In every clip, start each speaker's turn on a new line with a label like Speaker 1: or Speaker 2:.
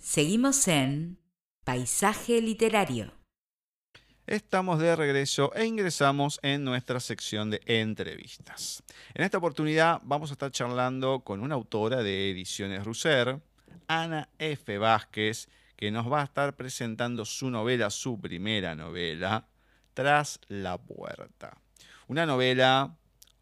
Speaker 1: Seguimos en Paisaje Literario.
Speaker 2: Estamos de regreso e ingresamos en nuestra sección de entrevistas. En esta oportunidad vamos a estar charlando con una autora de Ediciones Russer, Ana F. Vázquez, que nos va a estar presentando su novela, su primera novela, Tras la Puerta. Una novela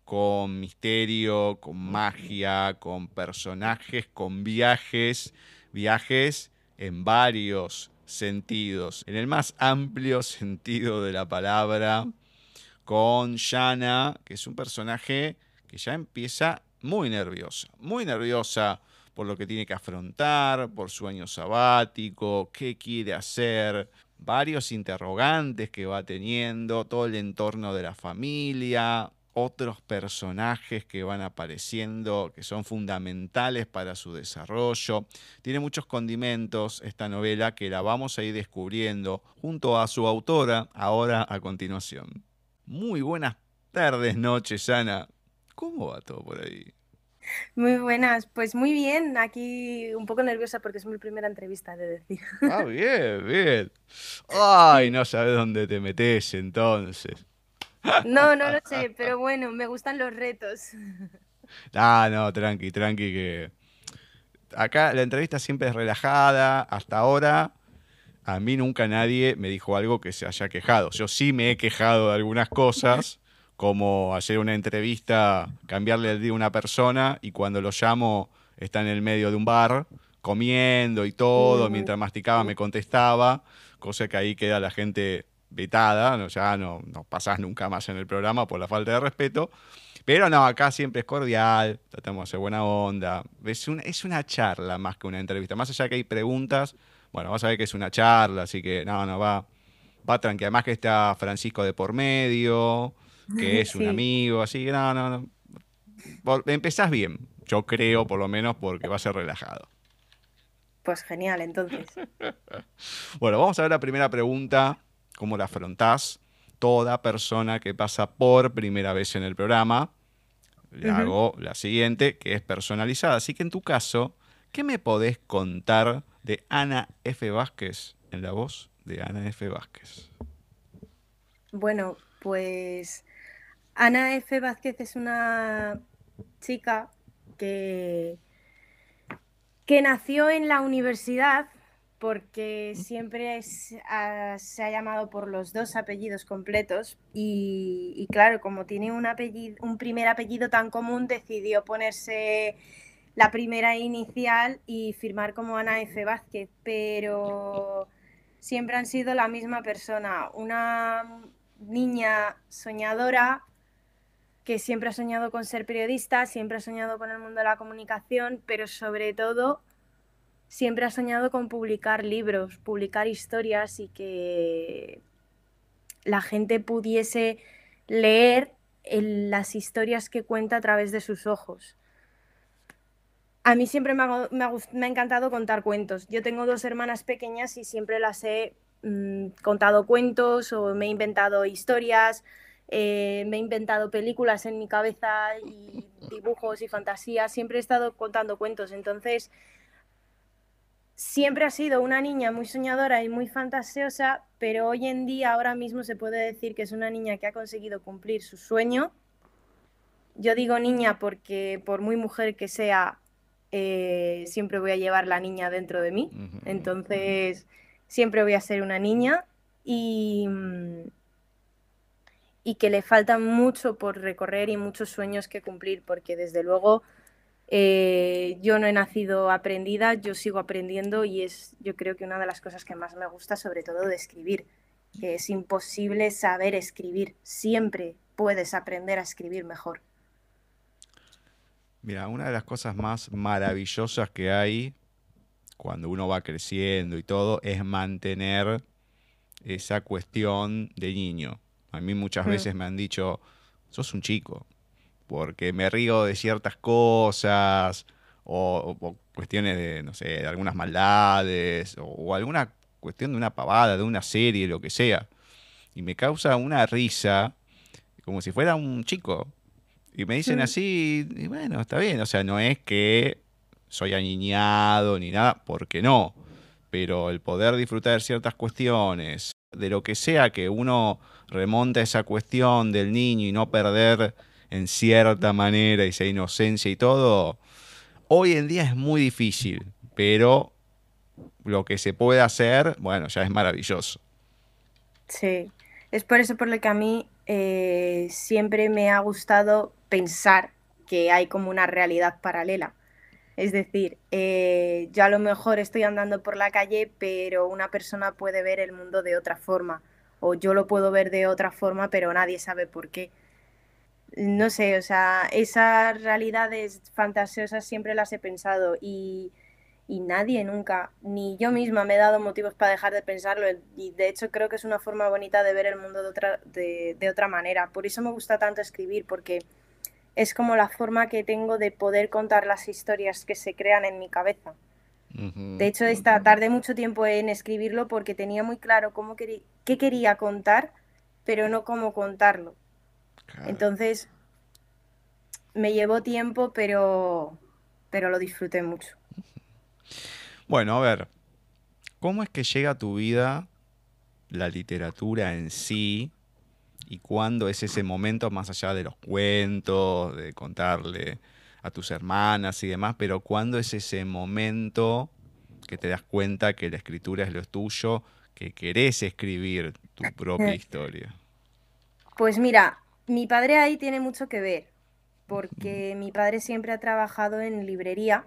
Speaker 2: con misterio, con magia, con personajes, con viajes, viajes en varios sentidos, en el más amplio sentido de la palabra, con Yana, que es un personaje que ya empieza muy nerviosa, muy nerviosa por lo que tiene que afrontar, por su año sabático, qué quiere hacer, varios interrogantes que va teniendo, todo el entorno de la familia, otros personajes que van apareciendo, que son fundamentales para su desarrollo. Tiene muchos condimentos esta novela que la vamos a ir descubriendo junto a su autora ahora a continuación. Muy buenas tardes, noches, Ana. ¿Cómo va todo por ahí?
Speaker 3: Muy buenas, pues muy bien, aquí un poco nerviosa porque es mi primera entrevista, de decir.
Speaker 2: Ah, bien, bien. Ay, no sabes dónde te metes entonces.
Speaker 3: No, no lo sé, pero bueno, me gustan los retos.
Speaker 2: Ah, no, tranqui, tranqui, que acá la entrevista siempre es relajada, hasta ahora a mí nunca nadie me dijo algo que se haya quejado. Yo sí me he quejado de algunas cosas, como hacer una entrevista, cambiarle el día a una persona y cuando lo llamo está en el medio de un bar comiendo y todo, mientras masticaba me contestaba, cosa que ahí queda la gente vetada, ¿no? ya no, no pasás nunca más en el programa por la falta de respeto. Pero no, acá siempre es cordial, tratamos de hacer buena onda. Es, es una charla más que una entrevista. Más allá que hay preguntas, bueno, vas a ver que es una charla, así que no, no, va, va tranqui. Además que está Francisco de por medio, que es un amigo, así que no, no, no. empezás bien, yo creo por lo menos porque va a ser relajado.
Speaker 3: Pues genial, entonces.
Speaker 2: bueno, vamos a ver la primera pregunta cómo la afrontás. Toda persona que pasa por primera vez en el programa, le hago la siguiente, que es personalizada. Así que en tu caso, ¿qué me podés contar de Ana F. Vázquez en la voz de Ana F. Vázquez?
Speaker 3: Bueno, pues Ana F. Vázquez es una chica que, que nació en la universidad porque siempre se ha llamado por los dos apellidos completos y, claro, como tiene un, apellido, un primer apellido tan común, decidió ponerse la primera inicial y firmar como Ana F. Vázquez, pero siempre han sido la misma persona, una niña soñadora que siempre ha soñado con ser periodista, siempre ha soñado con el mundo de la comunicación, pero sobre todo siempre ha soñado con publicar libros, publicar historias y que la gente pudiese leer las historias que cuenta a través de sus ojos. A mí siempre me ha, encantado contar cuentos. Yo tengo dos hermanas pequeñas y siempre las he mm, contado cuentos o me he inventado historias, eh, me he inventado películas en mi cabeza y dibujos y fantasías. Siempre he estado contando cuentos. Entonces, siempre ha sido una niña muy soñadora y muy fantasiosa, pero hoy en día, ahora mismo se puede decir que es una niña que ha conseguido cumplir su sueño. Yo digo niña porque por muy mujer que sea, eh, siempre voy a llevar la niña dentro de mí. Entonces, siempre voy a ser una niña y, y que le falta mucho por recorrer y muchos sueños que cumplir, porque desde luego eh, yo no he nacido aprendida, yo sigo aprendiendo y es yo creo que una de las cosas que más me gusta sobre todo de escribir, que es imposible saber escribir, siempre puedes aprender a escribir mejor.
Speaker 2: Mira, una de las cosas más maravillosas que hay cuando uno va creciendo y todo es mantener esa cuestión de niño. A mí muchas mm. veces me han dicho, sos un chico, porque me río de ciertas cosas o, cuestiones de, no sé, de algunas maldades o, alguna cuestión de una pavada, de una serie, lo que sea. Y me causa una risa como si fuera un chico. Y me dicen mm. así, y bueno, está bien, o sea, no es que soy aniñado ni nada, porque no. pero el poder disfrutar de ciertas cuestiones, de lo que sea que uno remonta esa cuestión del niño y no perder en cierta manera esa inocencia y todo, hoy en día es muy difícil, pero lo que se puede hacer, bueno, ya es maravilloso.
Speaker 3: Sí, es por eso por lo que a mí eh, siempre me ha gustado pensar que hay como una realidad paralela. Es decir, eh, yo a lo mejor estoy andando por la calle, pero una persona puede ver el mundo de otra forma, o yo lo puedo ver de otra forma, pero nadie sabe por qué. No sé, o sea, esas realidades fantasiosas siempre las he pensado y, nadie nunca, ni yo misma me he dado motivos para dejar de pensarlo y de hecho creo que es una forma bonita de ver el mundo de otra, de otra manera. Por eso me gusta tanto escribir, porque es como la forma que tengo de poder contar las historias que se crean en mi cabeza. De hecho, esta tardé mucho tiempo en escribirlo porque tenía muy claro cómo qué quería contar, pero no cómo contarlo. Entonces, me llevó tiempo, pero, pero lo disfruté mucho.
Speaker 2: Bueno, a ver, ¿cómo es que llega a tu vida la literatura en sí y cuándo es ese momento más allá de los cuentos, de contarle a tus hermanas y demás, pero cuándo es ese momento que te das cuenta que la escritura es lo tuyo, que querés escribir tu propia historia?
Speaker 3: Pues mira, mi padre ahí tiene mucho que ver, porque mi padre siempre ha trabajado en librería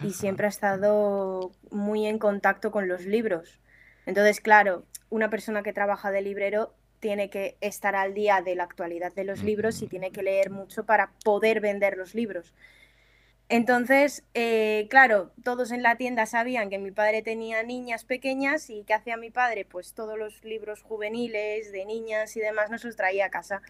Speaker 3: y siempre ha estado muy en contacto con los libros. Entonces, claro, una persona que trabaja de librero tiene que estar al día de la actualidad de los libros y tiene que leer mucho para poder vender los libros. Entonces, eh, claro, todos en la tienda sabían que mi padre tenía niñas pequeñas y ¿qué hacía mi padre? Pues todos los libros juveniles de niñas y demás nos los traía a casa.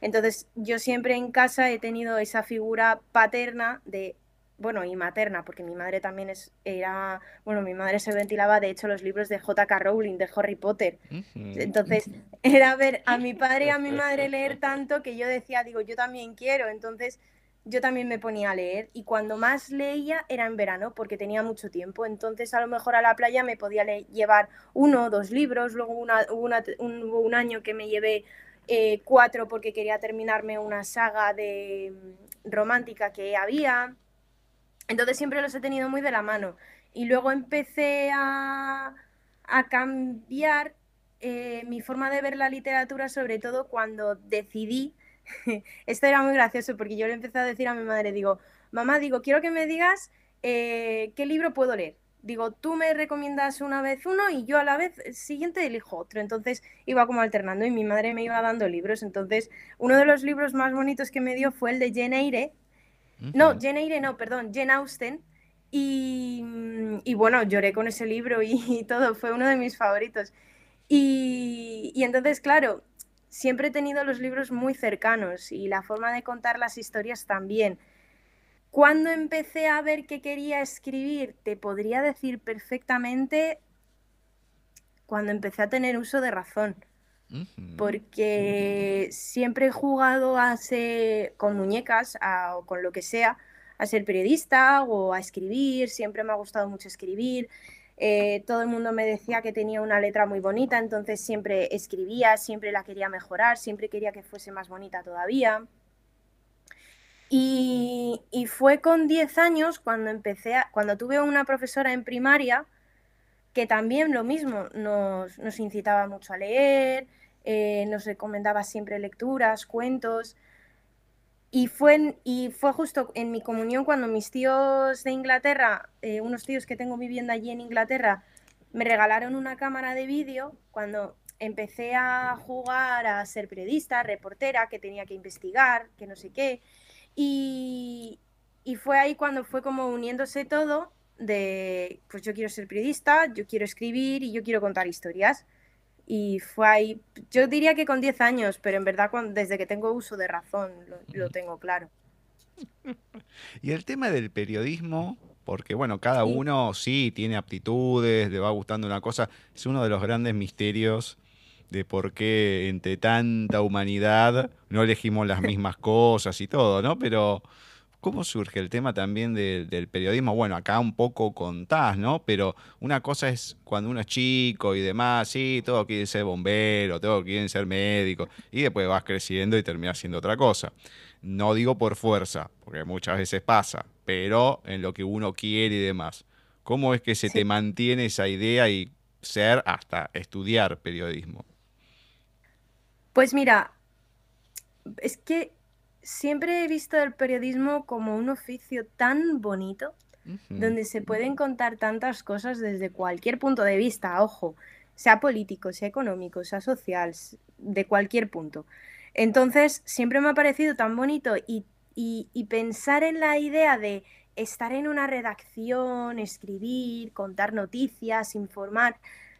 Speaker 3: Entonces, yo siempre en casa he tenido esa figura paterna de bueno, y materna, porque mi madre también es, era, bueno, mi madre se ventilaba de hecho los libros de J.K. Rowling, de Harry Potter. Entonces, era ver a mi padre y a mi madre leer tanto que yo decía, digo, yo también quiero. Entonces, yo también me ponía a leer y cuando más leía era en verano porque tenía mucho tiempo. Entonces, a lo mejor a la playa me podía llevar uno o dos libros. Luego un, hubo un año que me llevé eh, cuatro porque quería terminarme una saga de mm, romántica que había. Entonces siempre los he tenido muy de la mano. Y luego empecé a, cambiar eh, mi forma de ver la literatura, sobre todo cuando decidí, esto era muy gracioso porque yo le empecé a decir a mi madre, digo, mamá, digo, quiero que me digas eh, qué libro puedo leer. Digo, tú me recomiendas una vez uno y yo a la vez siguiente elijo otro. Entonces iba como alternando y mi madre me iba dando libros. Entonces, uno de los libros más bonitos que me dio fue el de Jane Eyre, no, Jane Eyre no, perdón, Jane Austen. Y, bueno, lloré con ese libro y, todo, fue uno de mis favoritos. Y, entonces, claro, siempre he tenido los libros muy cercanos y la forma de contar las historias también. Cuando empecé a ver que quería escribir, te podría decir perfectamente cuando empecé a tener uso de razón porque siempre he jugado a ser, con muñecas o con lo que sea, a ser periodista o a escribir, siempre me ha gustado mucho escribir. Eh, todo el mundo me decía que tenía una letra muy bonita, entonces siempre escribía, siempre la quería mejorar, siempre quería que fuese más bonita todavía. Y, fue con 10 años cuando empecé, cuando tuve una profesora en primaria que también lo mismo, nos, nos incitaba mucho a leer, eh, nos recomendaba siempre lecturas, cuentos. Y fue, y fue justo en mi comunión cuando mis tíos de Inglaterra, eh, unos tíos que tengo viviendo allí en Inglaterra, me regalaron una cámara de vídeo cuando empecé a jugar a ser periodista, reportera, que tenía que investigar, que no sé qué. Y, y fue ahí cuando fue como uniéndose todo de, pues yo quiero ser periodista, yo quiero escribir y yo quiero contar historias. Y fue ahí, yo diría que con 10 años, pero en verdad desde que tengo uso de razón lo, tengo claro.
Speaker 2: Y el tema del periodismo, porque bueno, cada uno sí tiene aptitudes, le va gustando una cosa, es uno de los grandes misterios de por qué entre tanta humanidad no elegimos las mismas cosas y todo, ¿no? Pero ¿Cómo surge el tema también del periodismo? Bueno, acá un poco contás, ¿no? Pero una cosa es cuando uno es chico y demás, sí, todos quieren ser bombero, todos quieren ser médico, y después vas creciendo y terminas siendo otra cosa. No digo por fuerza, porque muchas veces pasa, pero en lo que uno quiere y demás. ¿Cómo es que se te mantiene esa idea y ser hasta estudiar periodismo?
Speaker 3: Pues mira, es que siempre he visto el periodismo como un oficio tan bonito, donde se pueden contar tantas cosas desde cualquier punto de vista, ojo, sea político, sea económico, sea social, de cualquier punto. Entonces, siempre me ha parecido tan bonito y, y pensar en la idea de estar en una redacción, escribir, contar noticias, informar,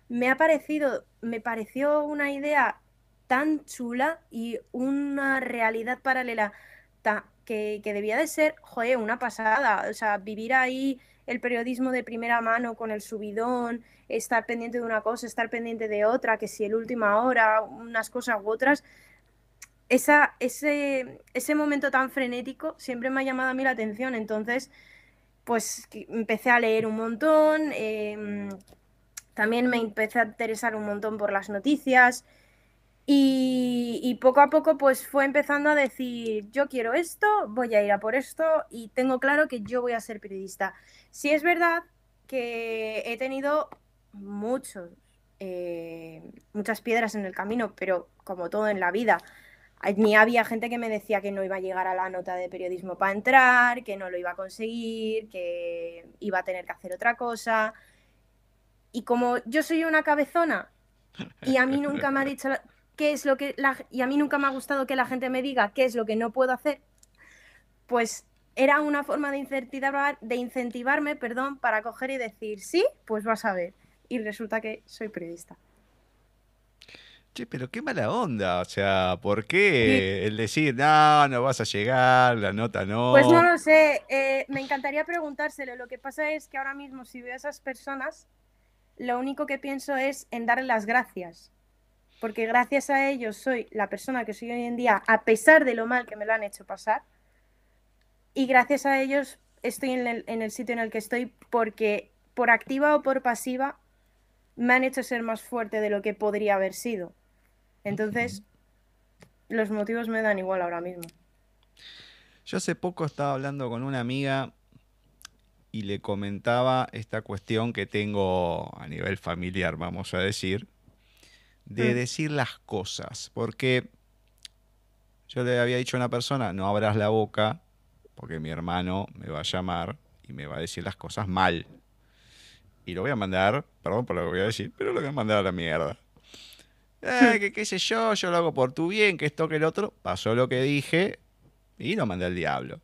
Speaker 3: me ha parecido, me pareció una idea tan chula y una realidad paralela que, debía de ser, joder, una pasada. O sea, vivir ahí el periodismo de primera mano con el subidón, estar pendiente de una cosa, estar pendiente de otra, que si el última hora, unas cosas u otras. Esa, ese, ese momento tan frenético siempre me ha llamado a mí la atención. Entonces, pues empecé a leer un montón. Em, también me empecé a interesar un montón por las noticias. Y, poco a poco pues fue empezando a decir, yo quiero esto, voy a ir a por esto y tengo claro que yo voy a ser periodista. Sí es verdad que he tenido muchos, eh, muchas piedras en el camino, pero como todo en la vida, ni había gente que me decía que no iba a llegar a la nota de periodismo para entrar, que no lo iba a conseguir, que iba a tener que hacer otra cosa. Y como yo soy una cabezona y a mí nunca me ha dicho qué es lo que y a mí nunca me ha gustado que la gente me diga qué es lo que no puedo hacer, pues era una forma de incentivar, de incentivarme, perdón, para coger y decir, sí, pues vas a ver. Y resulta que soy periodista.
Speaker 2: Che, pero qué mala onda. O sea, ¿por qué el decir, no, no vas a llegar, la nota no?
Speaker 3: Pues no lo sé. Eh, me encantaría preguntárselo. Lo que pasa es que ahora mismo, si veo a esas personas, lo único que pienso es en darle las gracias porque gracias a ellos soy la persona que soy hoy en día, a pesar de lo mal que me lo han hecho pasar, y gracias a ellos estoy en el, sitio en el que estoy porque por activa o por pasiva me han hecho ser más fuerte de lo que podría haber sido. Entonces, los motivos me dan igual ahora mismo.
Speaker 2: Yo hace poco estaba hablando con una amiga y le comentaba esta cuestión que tengo a nivel familiar, vamos a decir, de mm. decir las cosas, porque yo le había dicho a una persona, no abras la boca, porque mi hermano me va a llamar y me va a decir las cosas mal. Y lo voy a mandar, perdón por lo que voy a decir, pero lo voy a mandar a la mierda. Eh, que qué sé yo, yo lo hago por tu bien, que esto, que el otro. Pasó lo que dije y lo mandé al diablo.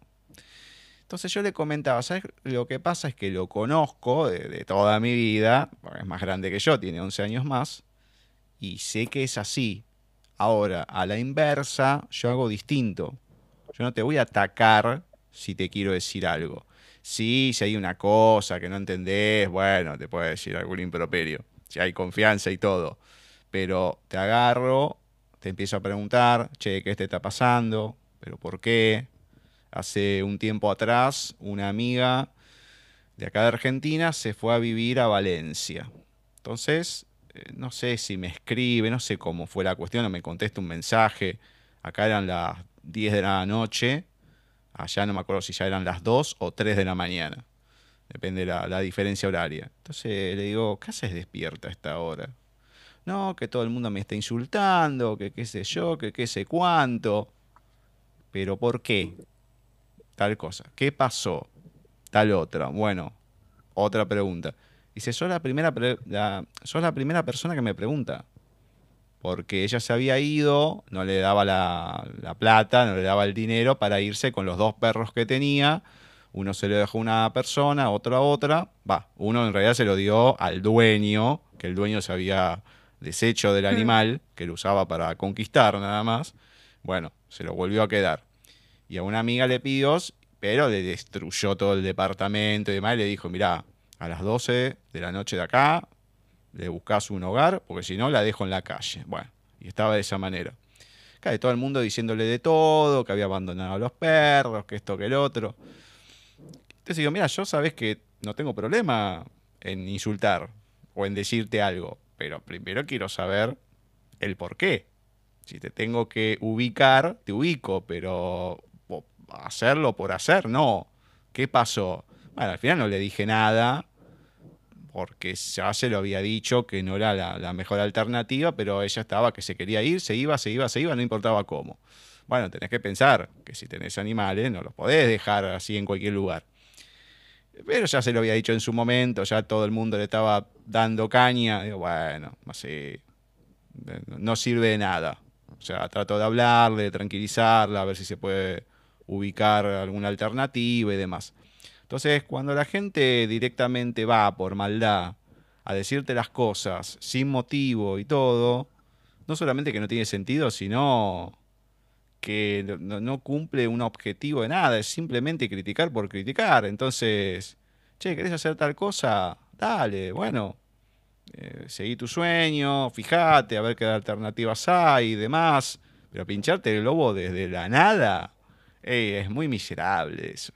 Speaker 2: Entonces yo le comentaba, ¿sabes? Lo que pasa es que lo conozco de, de toda mi vida, porque es más grande que yo, tiene 11 años más, y sé que es así. Ahora, a la inversa, yo hago distinto. Yo no te voy a atacar si te quiero decir algo. Sí, si hay una cosa que no entendés, bueno, te puedo decir algún improperio. Si hay confianza y todo. Pero te agarro, te empiezo a preguntar, che, ¿qué te está pasando? ¿Pero por qué? Hace un tiempo atrás, una amiga de acá de Argentina se fue a vivir a Valencia. Entonces, no sé si me escribe, no sé cómo fue la cuestión, o me contesta un mensaje. Acá eran las 10 de la noche, allá no me acuerdo si ya eran las 2 o 3 de la mañana. Depende de la, diferencia horaria. Entonces le digo, ¿qué haces despierta a esta hora? No, que todo el mundo me está insultando, que qué sé yo, que qué sé cuánto. Pero ¿por qué? Tal cosa. ¿Qué pasó? Tal otra. Bueno, otra pregunta. Dice, sos la primera, la, la primera persona que me pregunta. Porque ella se había ido, no le daba la, plata, no le daba el dinero para irse con los dos perros que tenía. Uno se lo dejó a una persona, otro a otra. Va, uno en realidad se lo dio al dueño, que el dueño se había deshecho del animal, que lo usaba para conquistar nada más. Bueno, se lo volvió a quedar. Y a una amiga le pidió, pero le destruyó todo el departamento y demás. Y le dijo, mira, a las 12 de la noche de acá, le buscas un hogar, porque si no la dejo en la calle. Bueno, y estaba de esa manera. de todo el mundo diciéndole de todo, que había abandonado a los perros, que esto, que el otro. Entonces digo, mira, yo sabes que no tengo problema en insultar o en decirte algo, pero primero quiero saber el por qué. Si te tengo que ubicar, te ubico, pero hacerlo por hacer, no. ¿Qué pasó? Bueno, al final no le dije nada, porque ya se lo había dicho que no era la, mejor alternativa, pero ella estaba que se quería ir, se iba, se iba, se iba, no importaba cómo. Bueno, tenés que pensar que si tenés animales no los podés dejar así en cualquier lugar. Pero ya se lo había dicho en su momento, ya todo el mundo le estaba dando caña. Digo, bueno, así no sirve de nada. O sea, trato de hablarle, de tranquilizarla, a ver si se puede ubicar alguna alternativa y demás. Entonces, cuando la gente directamente va por maldad a decirte las cosas sin motivo y todo, no solamente que no tiene sentido, sino que no, cumple un objetivo de nada, es simplemente criticar por criticar. Entonces, che, ¿querés hacer tal cosa? Dale, bueno, eh, seguí tu sueño, fíjate, a ver qué alternativas hay y demás. Pero pincharte el lobo desde la nada, es muy miserable eso.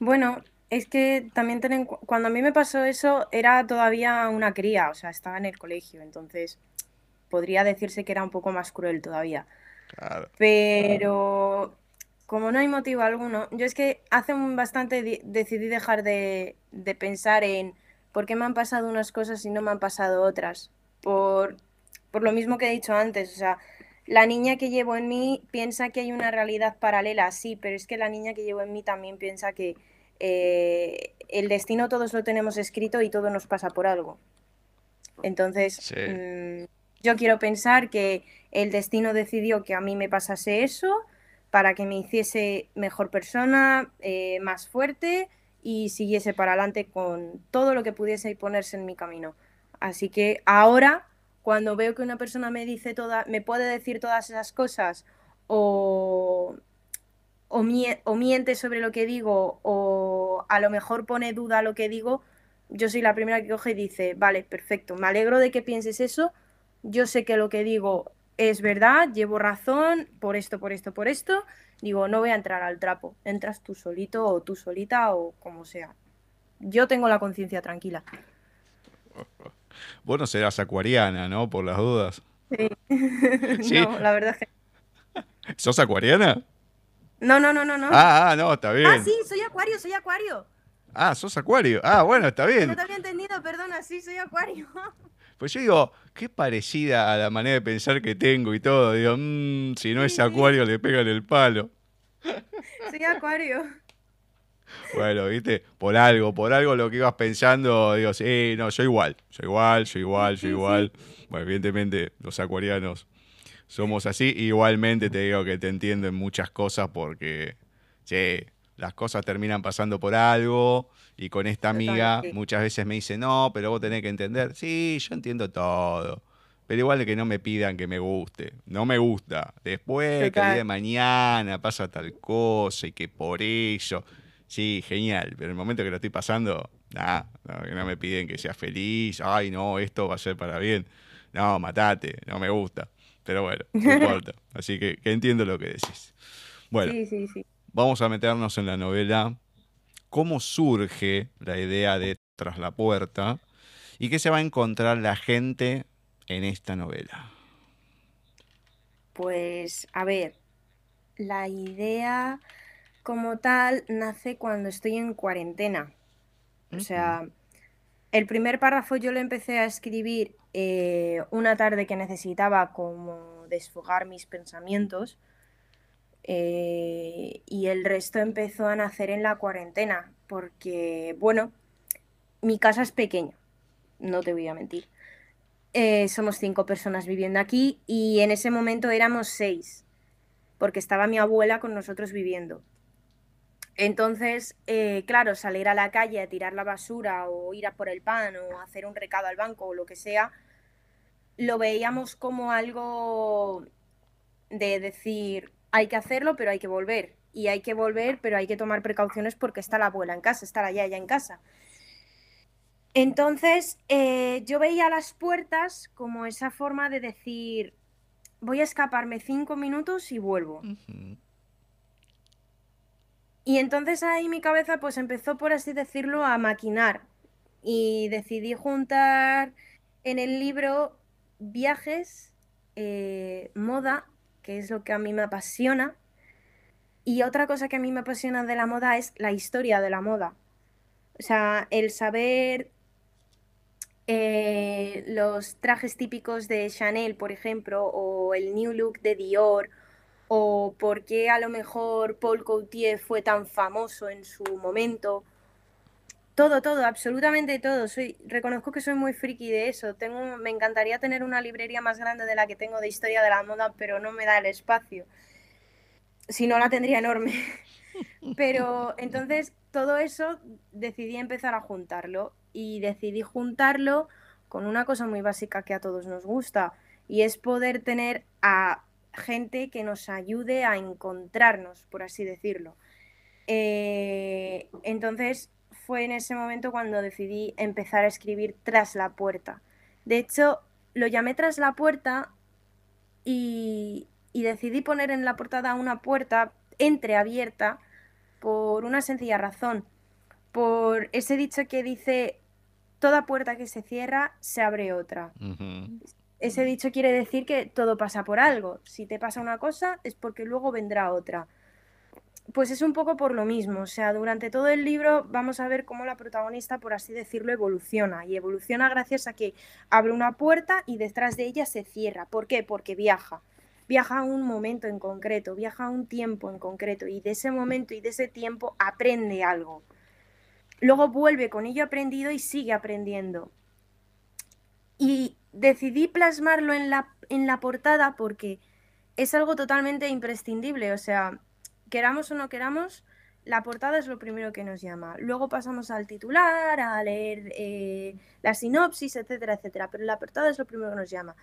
Speaker 3: Bueno, es que también tienen, cuando a mí me pasó eso era todavía una cría, o sea, estaba en el colegio, entonces podría decirse que era un poco más cruel todavía. Claro. Pero como no hay motivo alguno, yo es que hace un bastante decidí dejar de, de, pensar en por qué me han pasado unas cosas y no me han pasado otras. Por, por lo mismo que he dicho antes, o sea, la niña que llevo en mí piensa que hay una realidad paralela, sí, pero es que la niña que llevo en mí también piensa que eh, el destino todos lo tenemos escrito y todo nos pasa por algo. Entonces, mm, yo quiero pensar que el destino decidió que a mí me pasase eso para que me hiciese mejor persona, eh, más fuerte y siguiese para adelante con todo lo que pudiese ponerse en mi camino. Así que ahora cuando veo que una persona me dice toda, me puede decir todas esas cosas o, o, miente sobre lo que digo o a lo mejor pone duda lo que digo, yo soy la primera que coge y dice, vale, perfecto, me alegro de que pienses eso, yo sé que lo que digo es verdad, llevo razón por esto, por esto, por esto, digo, no voy a entrar al trapo, entras tú solito o tú solita o como sea. Yo tengo la conciencia tranquila.
Speaker 2: Vos no serás acuariana, ¿no? Por las dudas.
Speaker 3: Sí. No, la verdad es que.
Speaker 2: ¿Sos acuariana?
Speaker 3: No, no, no, no, no.
Speaker 2: Ah, ah, no, está bien.
Speaker 3: Ah, sí, soy acuario, soy acuario.
Speaker 2: Ah, sos acuario. Ah, bueno, está bien.
Speaker 3: No te había entendido, perdona, sí, soy acuario.
Speaker 2: Pues yo digo, qué parecida a la manera de pensar que tengo y todo. Digo, mmm, si no es acuario, le pegan el palo.
Speaker 3: Soy acuario.
Speaker 2: Bueno, viste, por algo, por algo lo que ibas pensando, digo, sí, no, yo igual, yo igual, yo igual, yo igual. Bueno, evidentemente los acuarianos somos así. Igualmente te digo que te entiendo en muchas cosas porque, sí, las cosas terminan pasando por algo. Y con esta amiga muchas veces me dice, no, pero vos tenés que entender. Sí, yo entiendo todo. Pero igual de que no me pidan que me guste. No me gusta. Después, que el día de mañana pasa tal cosa y que por eso. Sí, genial, pero en el momento que lo estoy pasando, nada, no, no me piden que sea feliz, ay no, esto va a ser para bien. No, matate, no me gusta. Pero bueno, no importa. Así que, entiendo lo que decís. Bueno, vamos a meternos en la novela. ¿Cómo surge la idea de Tras la Puerta? ¿Y qué se va a encontrar la gente en esta novela?
Speaker 3: Pues, a ver, la idea como tal nace cuando estoy en cuarentena. O sea, el primer párrafo yo lo empecé a escribir eh, una tarde que necesitaba como desfogar mis pensamientos eh, y el resto empezó a nacer en la cuarentena porque, bueno, mi casa es pequeña, no te voy a mentir. Eh, somos cinco personas viviendo aquí y en ese momento éramos seis, porque estaba mi abuela con nosotros viviendo. Entonces, eh, claro, salir a la calle a tirar la basura o ir a por el pan o hacer un recado al banco o lo que sea, lo veíamos como algo de decir, hay que hacerlo, pero hay que volver. Y hay que volver, pero hay que tomar precauciones porque está la abuela en casa, está la yaya en casa. Entonces, eh, yo veía las puertas como esa forma de decir, voy a escaparme cinco minutos y vuelvo. Y entonces ahí mi cabeza pues empezó, por así decirlo, a maquinar. Y decidí juntar en el libro viajes, eh, moda, que es lo que a mí me apasiona. Y otra cosa que a mí me apasiona de la moda es la historia de la moda. O sea, el saber eh, los trajes típicos de Chanel, por ejemplo, o el new look de Dior, o por qué a lo mejor Paul Gaultier fue tan famoso en su momento. Todo, todo, absolutamente todo. Soy, reconozco que soy muy friki de eso. Tengo, me encantaría tener una librería más grande de la que tengo de historia de la moda, pero no me da el espacio. Si no, la tendría enorme. Pero entonces todo eso decidí empezar a juntarlo y decidí juntarlo con una cosa muy básica que a todos nos gusta y es poder tener a gente que nos ayude a encontrarnos, por así decirlo. Eh, entonces fue en ese momento cuando decidí empezar a escribir tras la puerta. De hecho, lo llamé tras la puerta y, y decidí poner en la portada una puerta entreabierta por una sencilla razón, por ese dicho que dice toda puerta que se cierra, se abre otra. Ese dicho quiere decir que todo pasa por algo. Si te pasa una cosa, es porque luego vendrá otra. Pues es un poco por lo mismo. O sea, durante todo el libro vamos a ver cómo la protagonista, por así decirlo, evoluciona. Y evoluciona gracias a que abre una puerta y detrás de ella se cierra. ¿Por qué? Porque viaja. Viaja a un momento en concreto, viaja a un tiempo en concreto. Y de ese momento y de ese tiempo aprende algo luego vuelve con ello aprendido y sigue aprendiendo. Y decidí plasmarlo en la, en la portada porque es algo totalmente imprescindible. O sea, queramos o no queramos, la portada es lo primero que nos llama. Luego pasamos al titular, a leer eh, la sinopsis, etcétera, etcétera. Pero la portada es lo primero que nos llama.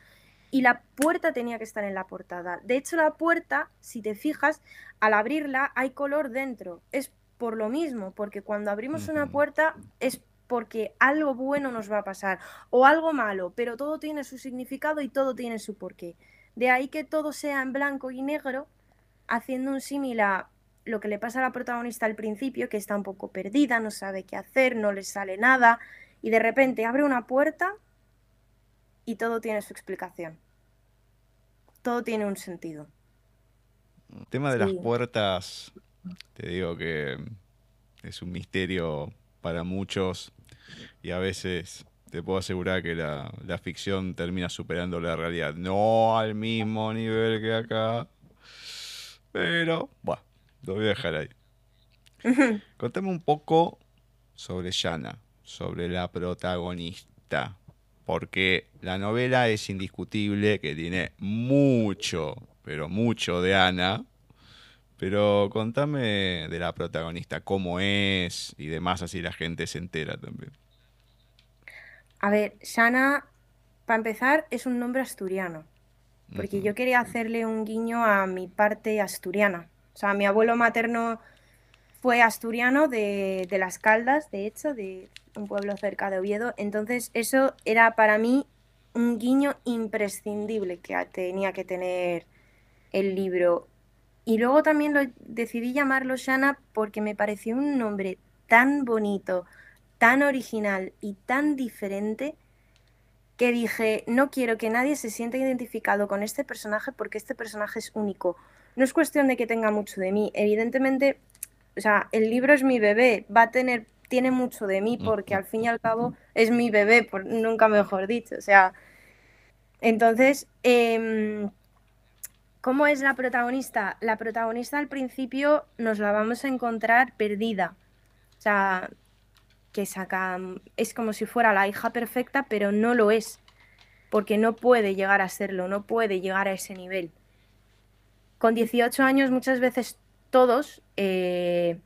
Speaker 3: Y la puerta tenía que estar en la portada. De hecho, la puerta, si te fijas, al abrirla hay color dentro. Es por lo mismo, porque cuando abrimos una puerta es porque algo bueno nos va a pasar o algo malo, pero todo tiene su significado y todo tiene su porqué. De ahí que todo sea en blanco y negro, haciendo un símil a lo que le pasa a la protagonista al principio, que está un poco perdida, no sabe qué hacer, no le sale nada, y de repente abre una puerta y todo tiene su explicación. Todo tiene un sentido.
Speaker 2: El tema de las puertas te digo que es un misterio para muchos y a veces te puedo asegurar que la, ficción termina superando la realidad. No al mismo nivel que acá, pero bueno, lo voy a dejar ahí. Contame un poco sobre Yana, sobre la protagonista, porque la novela es indiscutible que tiene mucho, pero mucho de Ana pero contame de la protagonista, cómo es y demás, así la gente se entera también.
Speaker 3: A ver, Shana, para empezar, es un nombre asturiano. Porque yo quería hacerle un guiño a mi parte asturiana. O sea, mi abuelo materno fue asturiano de, de Las Caldas, de hecho, de un pueblo cerca de Oviedo. Entonces, eso era para mí un guiño imprescindible que tenía que tener el libro. Y luego también lo, decidí llamarlo Shana porque me pareció un nombre tan bonito, tan original y tan diferente que dije, no quiero que nadie se sienta identificado con este personaje porque este personaje es único. No es cuestión de que tenga mucho de mí. Evidentemente, o sea, el libro es mi bebé, va a tener, tiene mucho de mí porque al fin y al cabo es mi bebé, por, nunca mejor dicho. O sea, entonces, eh, ¿Cómo es la protagonista? La protagonista al principio nos la vamos a encontrar perdida. O sea, que saca. Es como si fuera la hija perfecta, pero no lo es. Porque no puede llegar a serlo, no puede llegar a ese nivel. Con 18 años, muchas veces todos eh,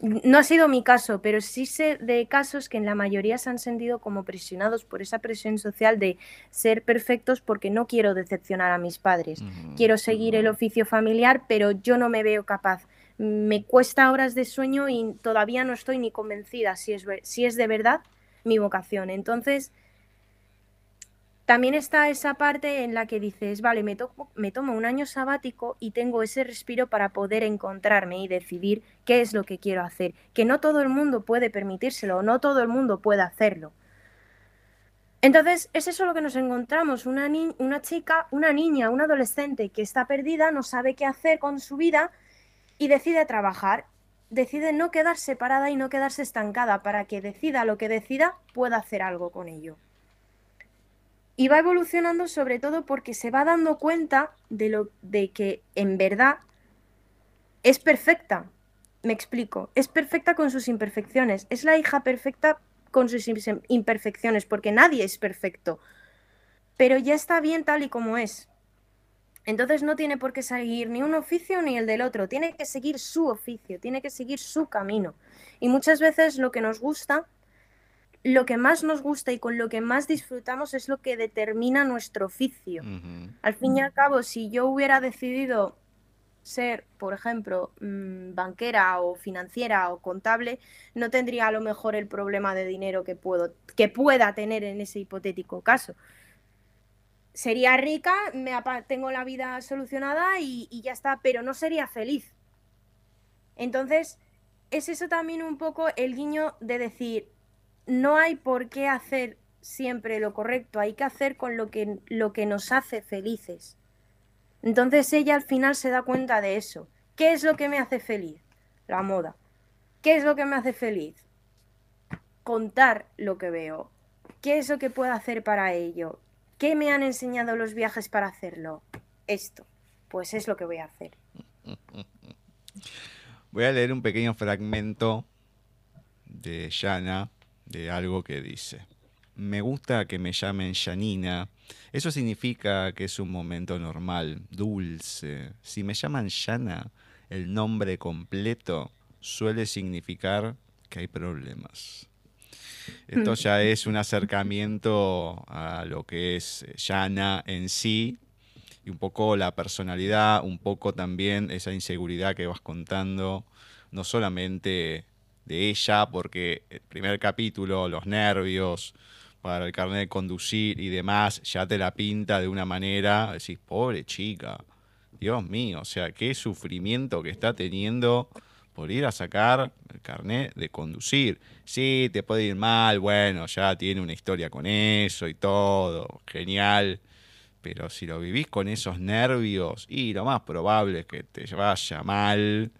Speaker 3: no ha sido mi caso, pero sí sé de casos que en la mayoría se han sentido como presionados por esa presión social de ser perfectos porque no quiero decepcionar a mis padres. quiero seguir el oficio familiar, pero yo no me veo capaz. Me cuesta horas de sueño y todavía no estoy ni convencida si es, si es de verdad mi vocación. Entonces, también está esa parte en la que dices, vale, me, tomo un año sabático y tengo ese respiro para poder encontrarme y decidir qué es lo que quiero hacer. Que no todo el mundo puede permitírselo, no todo el mundo puede hacerlo. Entonces, es eso lo que nos encontramos, una, una chica, una niña, una adolescente que está perdida, no sabe qué hacer con su vida y decide trabajar, decide no quedar separada y no quedarse estancada para que decida lo que decida, pueda hacer algo con ello. Y va evolucionando sobre todo porque se va dando cuenta de, lo, de que en verdad es perfecta. Me explico. Es perfecta con sus imperfecciones. Es la hija perfecta con sus imperfecciones, porque nadie es perfecto. Pero ya está bien tal y como es. Entonces no tiene por qué seguir ni un oficio ni el del otro. Tiene que seguir su oficio, tiene que seguir su camino. Y muchas veces lo que nos gusta lo que más nos gusta y con lo que más disfrutamos es lo que determina nuestro oficio. Al fin y al cabo, si yo hubiera decidido ser, por ejemplo, mm, banquera o financiera o contable, no tendría a lo mejor el problema de dinero que, puedo, que pueda tener en ese hipotético caso. Sería rica, me tengo la vida solucionada y, y ya está, pero no sería feliz. Entonces, es eso también un poco el guiño de decir, no hay por qué hacer siempre lo correcto, hay que hacer con lo que, lo que nos hace felices. Entonces ella al final se da cuenta de eso. ¿Qué es lo que me hace feliz? La moda. ¿Qué es lo que me hace feliz? Contar lo que veo. ¿Qué es lo que puedo hacer para ello? ¿Qué me han enseñado los viajes para hacerlo? Esto. Pues es lo que voy a hacer.
Speaker 2: Voy a leer un pequeño fragmento de Yana de algo que dice. Me gusta que me llamen Janina. Eso significa que es un momento normal, dulce. Si me llaman Yana, el nombre completo suele significar que hay problemas. Esto ya es un acercamiento a lo que es Yana en sí y un poco la personalidad, un poco también esa inseguridad que vas contando, no solamente de ella, porque el primer capítulo, los nervios para el carnet de conducir y demás, ya te la pinta de una manera, decís, pobre chica, Dios mío, o sea, qué sufrimiento que está teniendo por ir a sacar el carnet de conducir. Sí, te puede ir mal, bueno, ya tiene una historia con eso y todo, genial. Pero si lo vivís con esos nervios, y lo más probable es que te vaya mal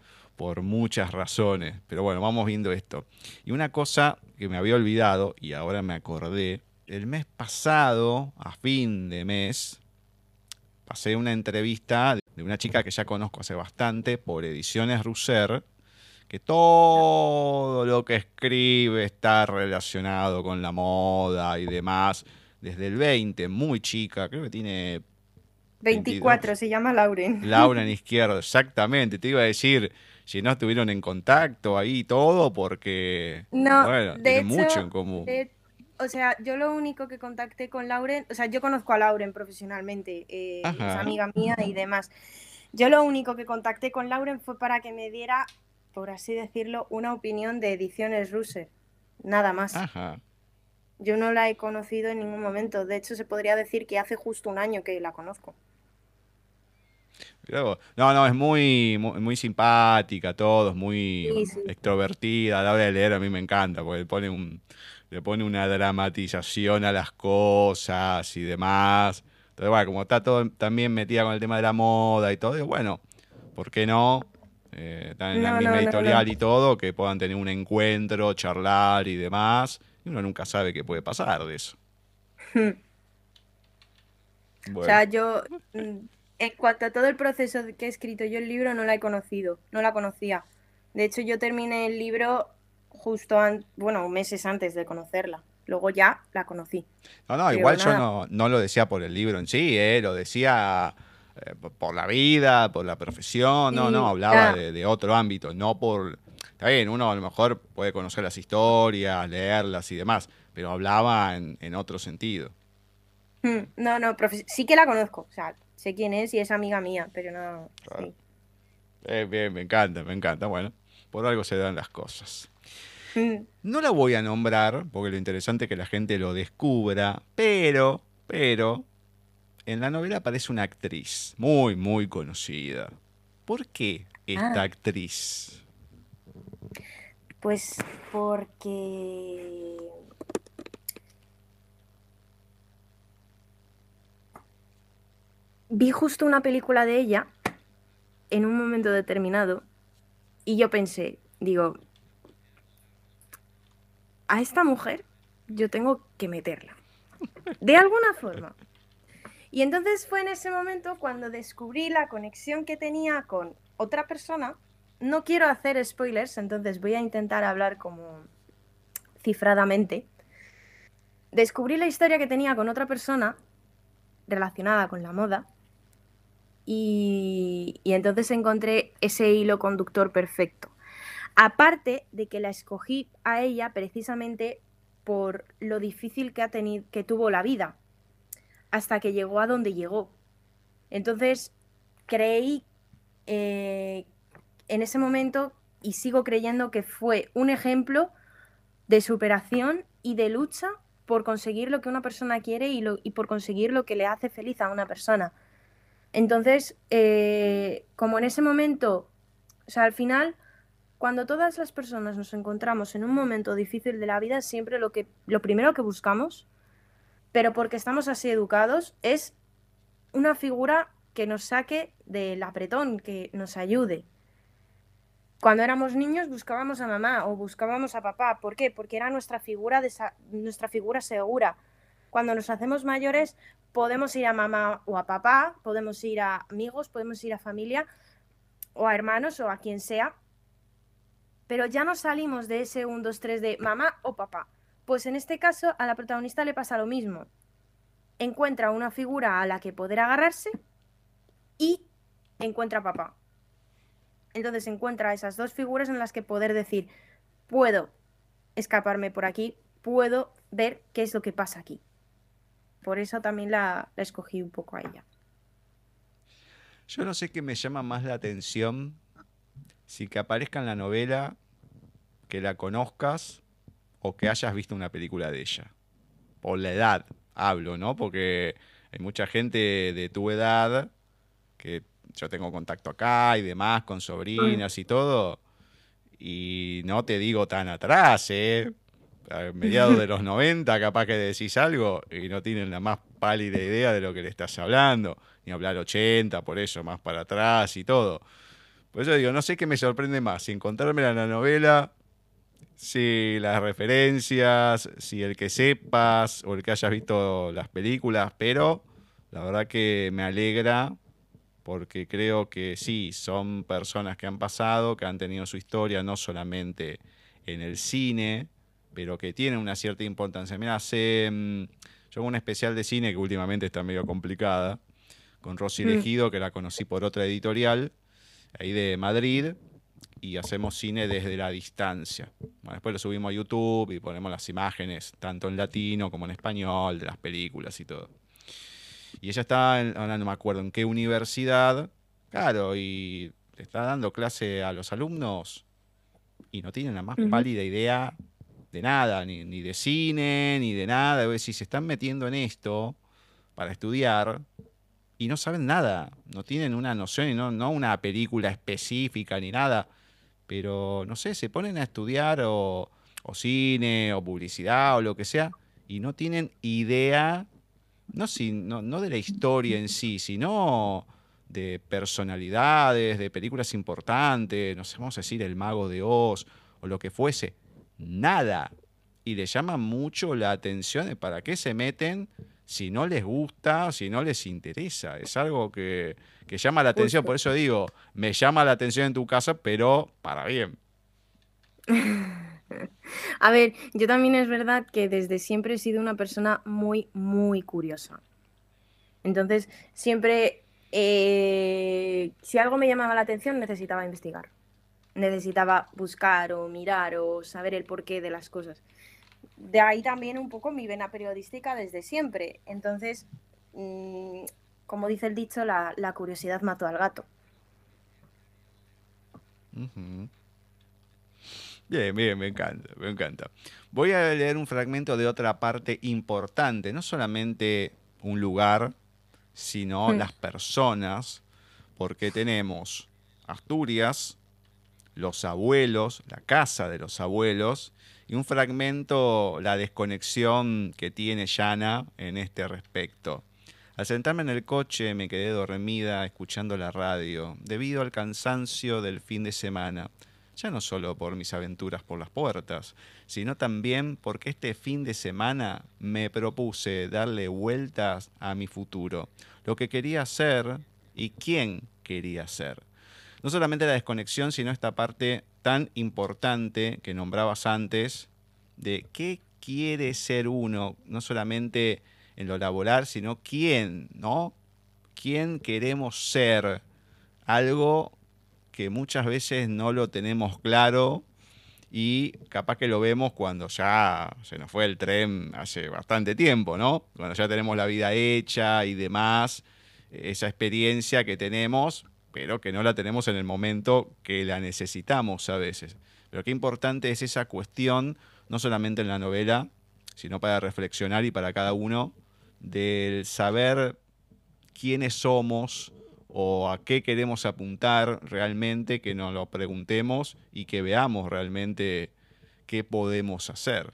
Speaker 2: por muchas razones. Pero bueno, vamos viendo esto. Y una cosa que me había olvidado y ahora me acordé, el mes pasado, a fin de mes, pasé una entrevista de una chica que ya conozco hace bastante por Ediciones Russer, que todo lo que escribe está relacionado con la moda y demás. Desde el 20, muy chica, creo que tiene
Speaker 3: 24, se llama Lauren.
Speaker 2: Lauren Izquierdo, exactamente. Te iba a decir, si no estuvieron en contacto ahí todo, porque
Speaker 3: no,
Speaker 2: bueno,
Speaker 3: de
Speaker 2: mucho en común.
Speaker 3: o sea, yo lo único que contacté con Lauren, o sea, yo conozco a Lauren profesionalmente, eh, es amiga mía y demás. Yo lo único que contacté con Lauren fue para que me diera, por así decirlo, una opinión de ediciones Russer. Nada más. Yo no la he conocido en ningún momento. De hecho, se podría decir que hace justo un año que la conozco.
Speaker 2: No, no, es muy, muy, simpática, todo, es muy extrovertida. A la hora de leer a mí me encanta, porque le pone, un, le pone una dramatización a las cosas y demás. Entonces, bueno, como está todo también metida con el tema de la moda y todo, bueno, ¿por qué no? Eh, están en la misma editorial y todo, que puedan tener un encuentro, charlar y demás. Y uno nunca sabe qué puede pasar de eso.
Speaker 3: O sea, yo mm, en cuanto a todo el proceso que he escrito yo el libro, no la he conocido, no la conocía. De hecho, yo terminé el libro justo, bueno, meses antes de conocerla. Luego ya la conocí.
Speaker 2: No, no, igual yo no, lo decía por el libro en sí, ¿eh? lo decía eh, por la vida, por la profesión, no, no, hablaba de, otro ámbito, no por... Está bien, uno a lo mejor puede conocer las historias, leerlas y demás, pero hablaba en, en otro sentido.
Speaker 3: Mm, no, no, sí que la conozco, o sea, sé quién es y es amiga mía, pero no.
Speaker 2: bien, me encanta, me encanta. Bueno, por algo se dan las cosas. No la voy a nombrar, porque lo interesante es que la gente lo descubra, pero, Pero en la novela aparece una actriz muy, muy conocida. ¿Por qué esta
Speaker 3: Ah.
Speaker 2: actriz?
Speaker 3: Pues porque... Vi justo una película de ella en un momento determinado y yo pensé, digo, a esta mujer yo tengo que meterla. De alguna forma. Y entonces fue en ese momento cuando descubrí la conexión que tenía con otra persona. No quiero hacer spoilers, entonces voy a intentar hablar como cifradamente. Descubrí la historia que tenía con otra persona relacionada con la moda y, entonces encontré ese hilo conductor perfecto. Aparte de que la escogí a ella precisamente por lo difícil que, ha tenido, que tuvo la vida hasta que llegó a donde llegó. Entonces creí eh, en ese momento y sigo creyendo que fue un ejemplo de superación y de lucha por conseguir lo que una persona quiere y, lo, y por conseguir lo que le hace feliz a una persona. Entonces, eh, como en ese momento, o sea, al final, cuando todas las personas nos encontramos en un momento difícil de la vida, siempre lo, que, lo primero que buscamos, pero porque estamos así educados, es una figura que nos saque del apretón, que nos ayude. Cuando éramos niños buscábamos a mamá o buscábamos a papá. ¿Por qué? Porque era nuestra figura, de nuestra figura segura. Cuando nos hacemos mayores podemos ir a mamá o a papá, podemos ir a amigos, podemos ir a familia o a hermanos o a quien sea, pero ya no salimos de ese 1, 2, 3 de mamá o papá. Pues en este caso a la protagonista le pasa lo mismo. Encuentra una figura a la que poder agarrarse y encuentra a papá. Entonces encuentra esas dos figuras en las que poder decir, puedo escaparme por aquí, puedo ver qué es lo que pasa aquí. Por eso también la, la escogí un poco a ella.
Speaker 2: Yo no sé qué me llama más la atención si que aparezca en la novela, que la conozcas o que hayas visto una película de ella. Por la edad hablo, ¿no? Porque hay mucha gente de tu edad que yo tengo contacto acá y demás con sobrinas y todo. Y no te digo tan atrás, ¿eh? A mediados de los 90 capaz que decís algo y no tienen la más pálida idea de lo que le estás hablando. Ni hablar 80, por eso, más para atrás y todo. Por eso digo, no sé qué me sorprende más, si encontrármela en la novela, si las referencias, si el que sepas o el que hayas visto las películas, pero la verdad que me alegra porque creo que sí, son personas que han pasado, que han tenido su historia no solamente en el cine, pero que tienen una cierta importancia. Mira, hace, mm, yo hago un especial de cine que últimamente está medio complicada, con Rosy
Speaker 3: Mm.
Speaker 2: Elegido, que la conocí por otra editorial, ahí de Madrid, y hacemos cine desde la distancia. Bueno, después lo subimos a YouTube y ponemos las imágenes, tanto en latino como en español, de las películas y todo. Y ella está, en- ahora no me acuerdo en qué universidad, claro, y está dando clase a los alumnos y no tienen la más
Speaker 3: Ujú.
Speaker 2: pálida idea de nada, ni, ni de cine, ni de nada. Es decir, se están metiendo en esto para estudiar y no saben nada, no tienen una noción no, no una película específica ni nada, pero no sé, se ponen a estudiar o, o cine o publicidad o lo que sea y no tienen idea, no, si- no, no de la historia en sí, sino de personalidades, de películas importantes, no sé, vamos a decir El Mago de Oz o lo que fuese, nada. Y le llama mucho la atención para qué se meten si no les gusta, si no les interesa. Es algo que, que llama la atención. Por eso digo, me llama la atención en tu casa, pero para bien.
Speaker 3: A ver, yo también es verdad que desde siempre he sido una persona muy, muy curiosa. Entonces, siempre, eh, si algo me llamaba la atención, necesitaba investigar. Necesitaba buscar o mirar o saber el porqué de las cosas. De ahí también un poco mi vena periodística desde siempre. Entonces, mm, como dice el dicho, la, la curiosidad mató al gato.
Speaker 2: Bien, bien, me encanta, me encanta. Voy a leer un fragmento de otra parte importante, no solamente un lugar, sino
Speaker 3: Mm.
Speaker 2: las personas, porque tenemos Asturias, los abuelos, la casa de los abuelos, y un fragmento, la desconexión que tiene Yana en este respecto. Al sentarme en el coche me quedé dormida escuchando la radio, debido al cansancio del fin de semana, ya no solo por mis aventuras por las puertas, sino también porque este fin de semana me propuse darle vueltas a mi futuro, lo que quería ser y quién quería ser. No solamente la desconexión, sino esta parte tan importante que nombrabas antes de qué quiere ser uno, no solamente en lo laboral, sino quién, ¿no? ¿Quién queremos ser? Algo que muchas veces no lo tenemos claro y capaz que lo vemos cuando ya se nos fue el tren hace bastante tiempo, ¿no? Cuando ya tenemos la vida hecha y demás, esa experiencia que tenemos, pero que no la tenemos en el momento que la necesitamos a veces. Pero qué importante es esa cuestión, no solamente en la novela, sino para reflexionar y para cada uno, del saber quiénes somos o a qué queremos apuntar realmente, que nos lo preguntemos y que veamos realmente qué podemos hacer.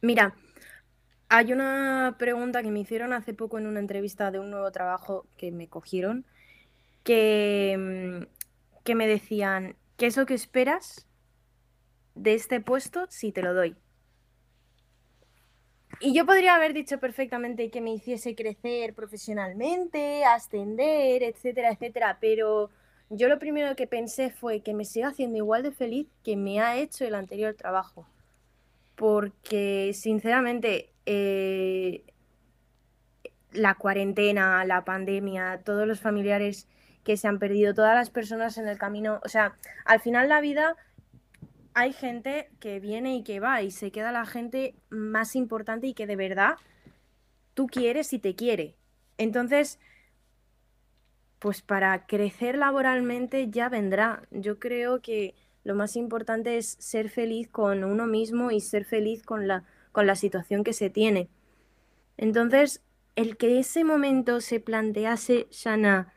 Speaker 3: Mira, hay una pregunta que me hicieron hace poco en una entrevista de un nuevo trabajo que me cogieron, que, mm, que me decían, ¿qué es lo que esperas de este puesto si te lo doy? Y yo podría haber dicho perfectamente que me hiciese crecer profesionalmente, ascender, etcétera, etcétera, pero yo lo primero que pensé fue que me siga haciendo igual de feliz que me ha hecho el anterior trabajo. Porque, sinceramente, eh, la cuarentena, la pandemia, todos los familiares que se han perdido, todas las personas en el camino, o sea, al final la vida hay gente que viene y que va y se queda la gente más importante y que de verdad tú quieres y te quiere. Entonces, pues para crecer laboralmente ya vendrá. Yo creo que lo más importante es ser feliz con uno mismo y ser feliz con la, con la situación que se tiene. Entonces, el que ese momento se plantease, Shana,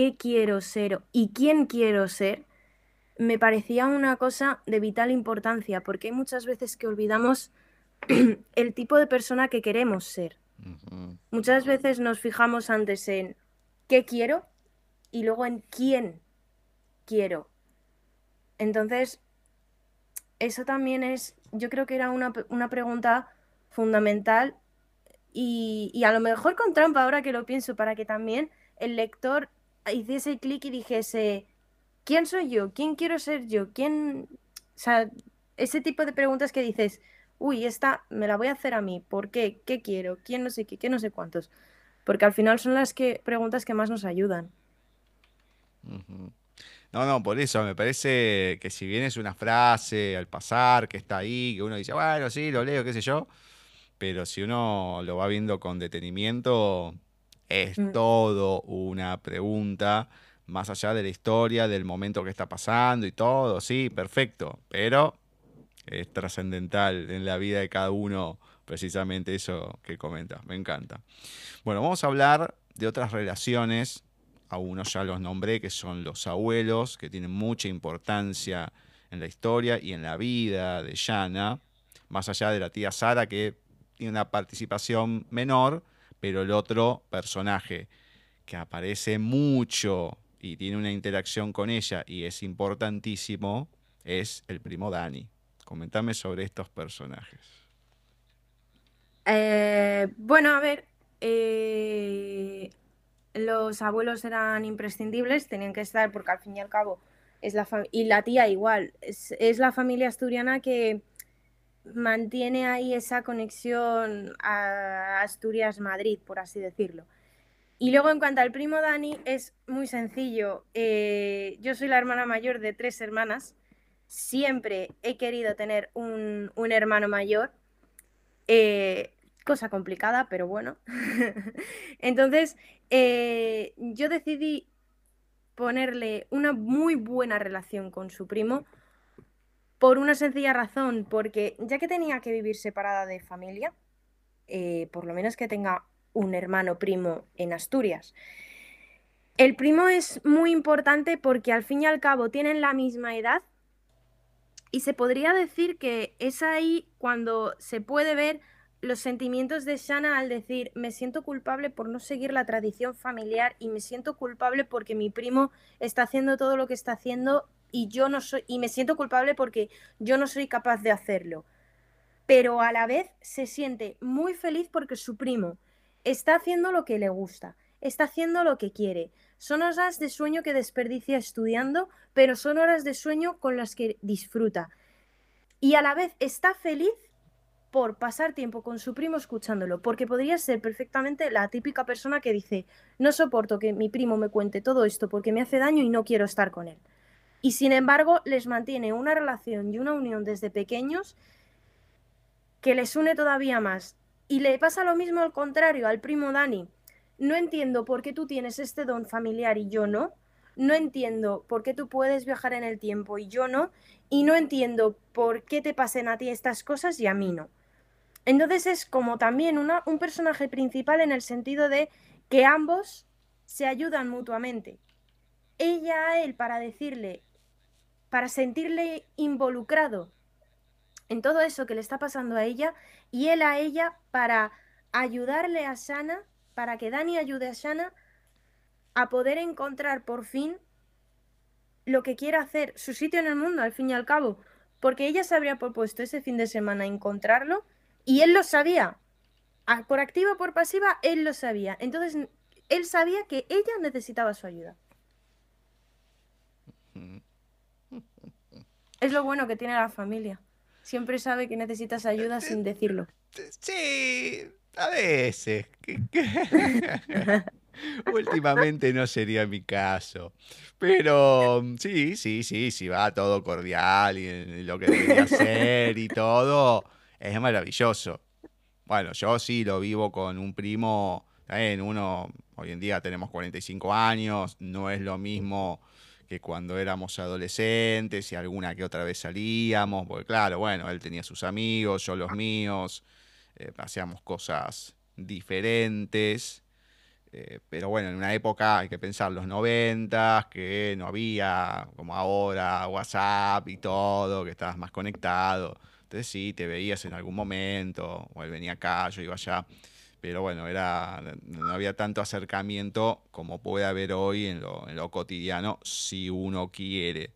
Speaker 3: qué quiero ser y quién quiero ser, me parecía una cosa de vital importancia, porque hay muchas veces que olvidamos el tipo de persona que queremos ser. Muchas veces nos fijamos antes en qué quiero y luego en quién quiero. Entonces, eso también es, yo creo que era una, una pregunta fundamental y, y a lo mejor con trampa ahora que lo pienso, para que también el lector hiciese clic y dijese, ¿quién soy yo? ¿Quién quiero ser yo? ¿Quién? O sea, ese tipo de preguntas que dices, uy, esta me la voy a hacer a mí, ¿por qué? ¿Qué quiero? ¿Quién no sé qué? ¿Qué no sé cuántos? Porque al final son las que, preguntas que más nos ayudan.
Speaker 2: No, no, por eso me parece que si bien es una frase al pasar, que está ahí, que uno dice, bueno, sí, lo leo, qué sé yo, pero si uno lo va viendo con detenimiento, es
Speaker 3: Mm.
Speaker 2: todo una pregunta, más allá de la historia, del momento que está pasando y todo, sí, perfecto, pero es trascendental en la vida de cada uno precisamente eso que comentas, me encanta. Bueno, vamos a hablar de otras relaciones, a unos ya los nombré, que son los abuelos, que tienen mucha importancia en la historia y en la vida de Yana, más allá de la tía Sara, que tiene una participación menor, pero el otro personaje que aparece mucho y tiene una interacción con ella y es importantísimo, es el primo Dani. Comentame sobre estos personajes.
Speaker 3: Eh, bueno, a ver, eh, los abuelos eran imprescindibles, tenían que estar porque al fin y al cabo es la y la tía igual, es la familia asturiana que mantiene ahí esa conexión a Asturias-Madrid, por así decirlo. Y luego en cuanto al primo Dani, es muy sencillo. Eh, yo soy la hermana mayor de tres hermanas. Siempre he querido tener un, un hermano mayor. Eh, cosa complicada, pero bueno. Entonces, eh, yo decidí ponerle una muy buena relación con su primo por una sencilla razón, porque ya que tenía que vivir separada de familia, eh, por lo menos que tenga un hermano primo en Asturias. El primo es muy importante porque al fin y al cabo tienen la misma edad y se podría decir que es ahí cuando se puede ver los sentimientos de Shana al decir me siento culpable por no seguir la tradición familiar y me siento culpable porque mi primo está haciendo todo lo que está haciendo y yo no soy y me siento culpable porque yo no soy capaz de hacerlo. Pero a la vez se siente muy feliz porque su primo está haciendo lo que le gusta, está haciendo lo que quiere. Son horas de sueño que desperdicia estudiando, pero son horas de sueño con las que disfruta. Y a la vez está feliz por pasar tiempo con su primo escuchándolo, porque podría ser perfectamente la típica persona que dice, no soporto que mi primo me cuente todo esto porque me hace daño y no quiero estar con él. Y sin embargo, les mantiene una relación y una unión desde pequeños que les une todavía más. Y le pasa lo mismo al contrario al primo Dani. No entiendo por qué tú tienes este don familiar y yo no. No entiendo por qué tú puedes viajar en el tiempo y yo no. Y no entiendo por qué te pasen a ti estas cosas y a mí no. Entonces es como también una, un personaje principal en el sentido de que ambos se ayudan mutuamente. Ella a él para decirle, para sentirle involucrado en todo eso que le está pasando a ella y él a ella para ayudarle a Shana, para que Dani ayude a Shana a poder encontrar por fin lo que quiere hacer, su sitio en el mundo, al fin y al cabo, porque ella se habría propuesto ese fin de semana encontrarlo y él lo sabía. Por activa o por pasiva, él lo sabía. Entonces, él sabía que ella necesitaba su ayuda. Es lo bueno que tiene la familia siempre sabe que necesitas ayuda sin decirlo.
Speaker 2: Sí, a veces. Últimamente no sería mi caso. Pero sí, sí, sí, sí, va todo cordial y lo que debería ser y todo, es maravilloso. Bueno, yo sí lo vivo con un primo, en uno, hoy en día tenemos 45 años, no es lo mismo que cuando éramos adolescentes y alguna que otra vez salíamos, porque claro, bueno, él tenía sus amigos, yo los míos, eh, hacíamos cosas diferentes. Eh, pero bueno, en una época hay que pensar los noventas, que no había como ahora WhatsApp y todo, que estabas más conectado. Entonces sí, te veías en algún momento, o él venía acá, yo iba allá pero bueno, era, no había tanto acercamiento como puede haber hoy en lo, en lo cotidiano, si uno quiere.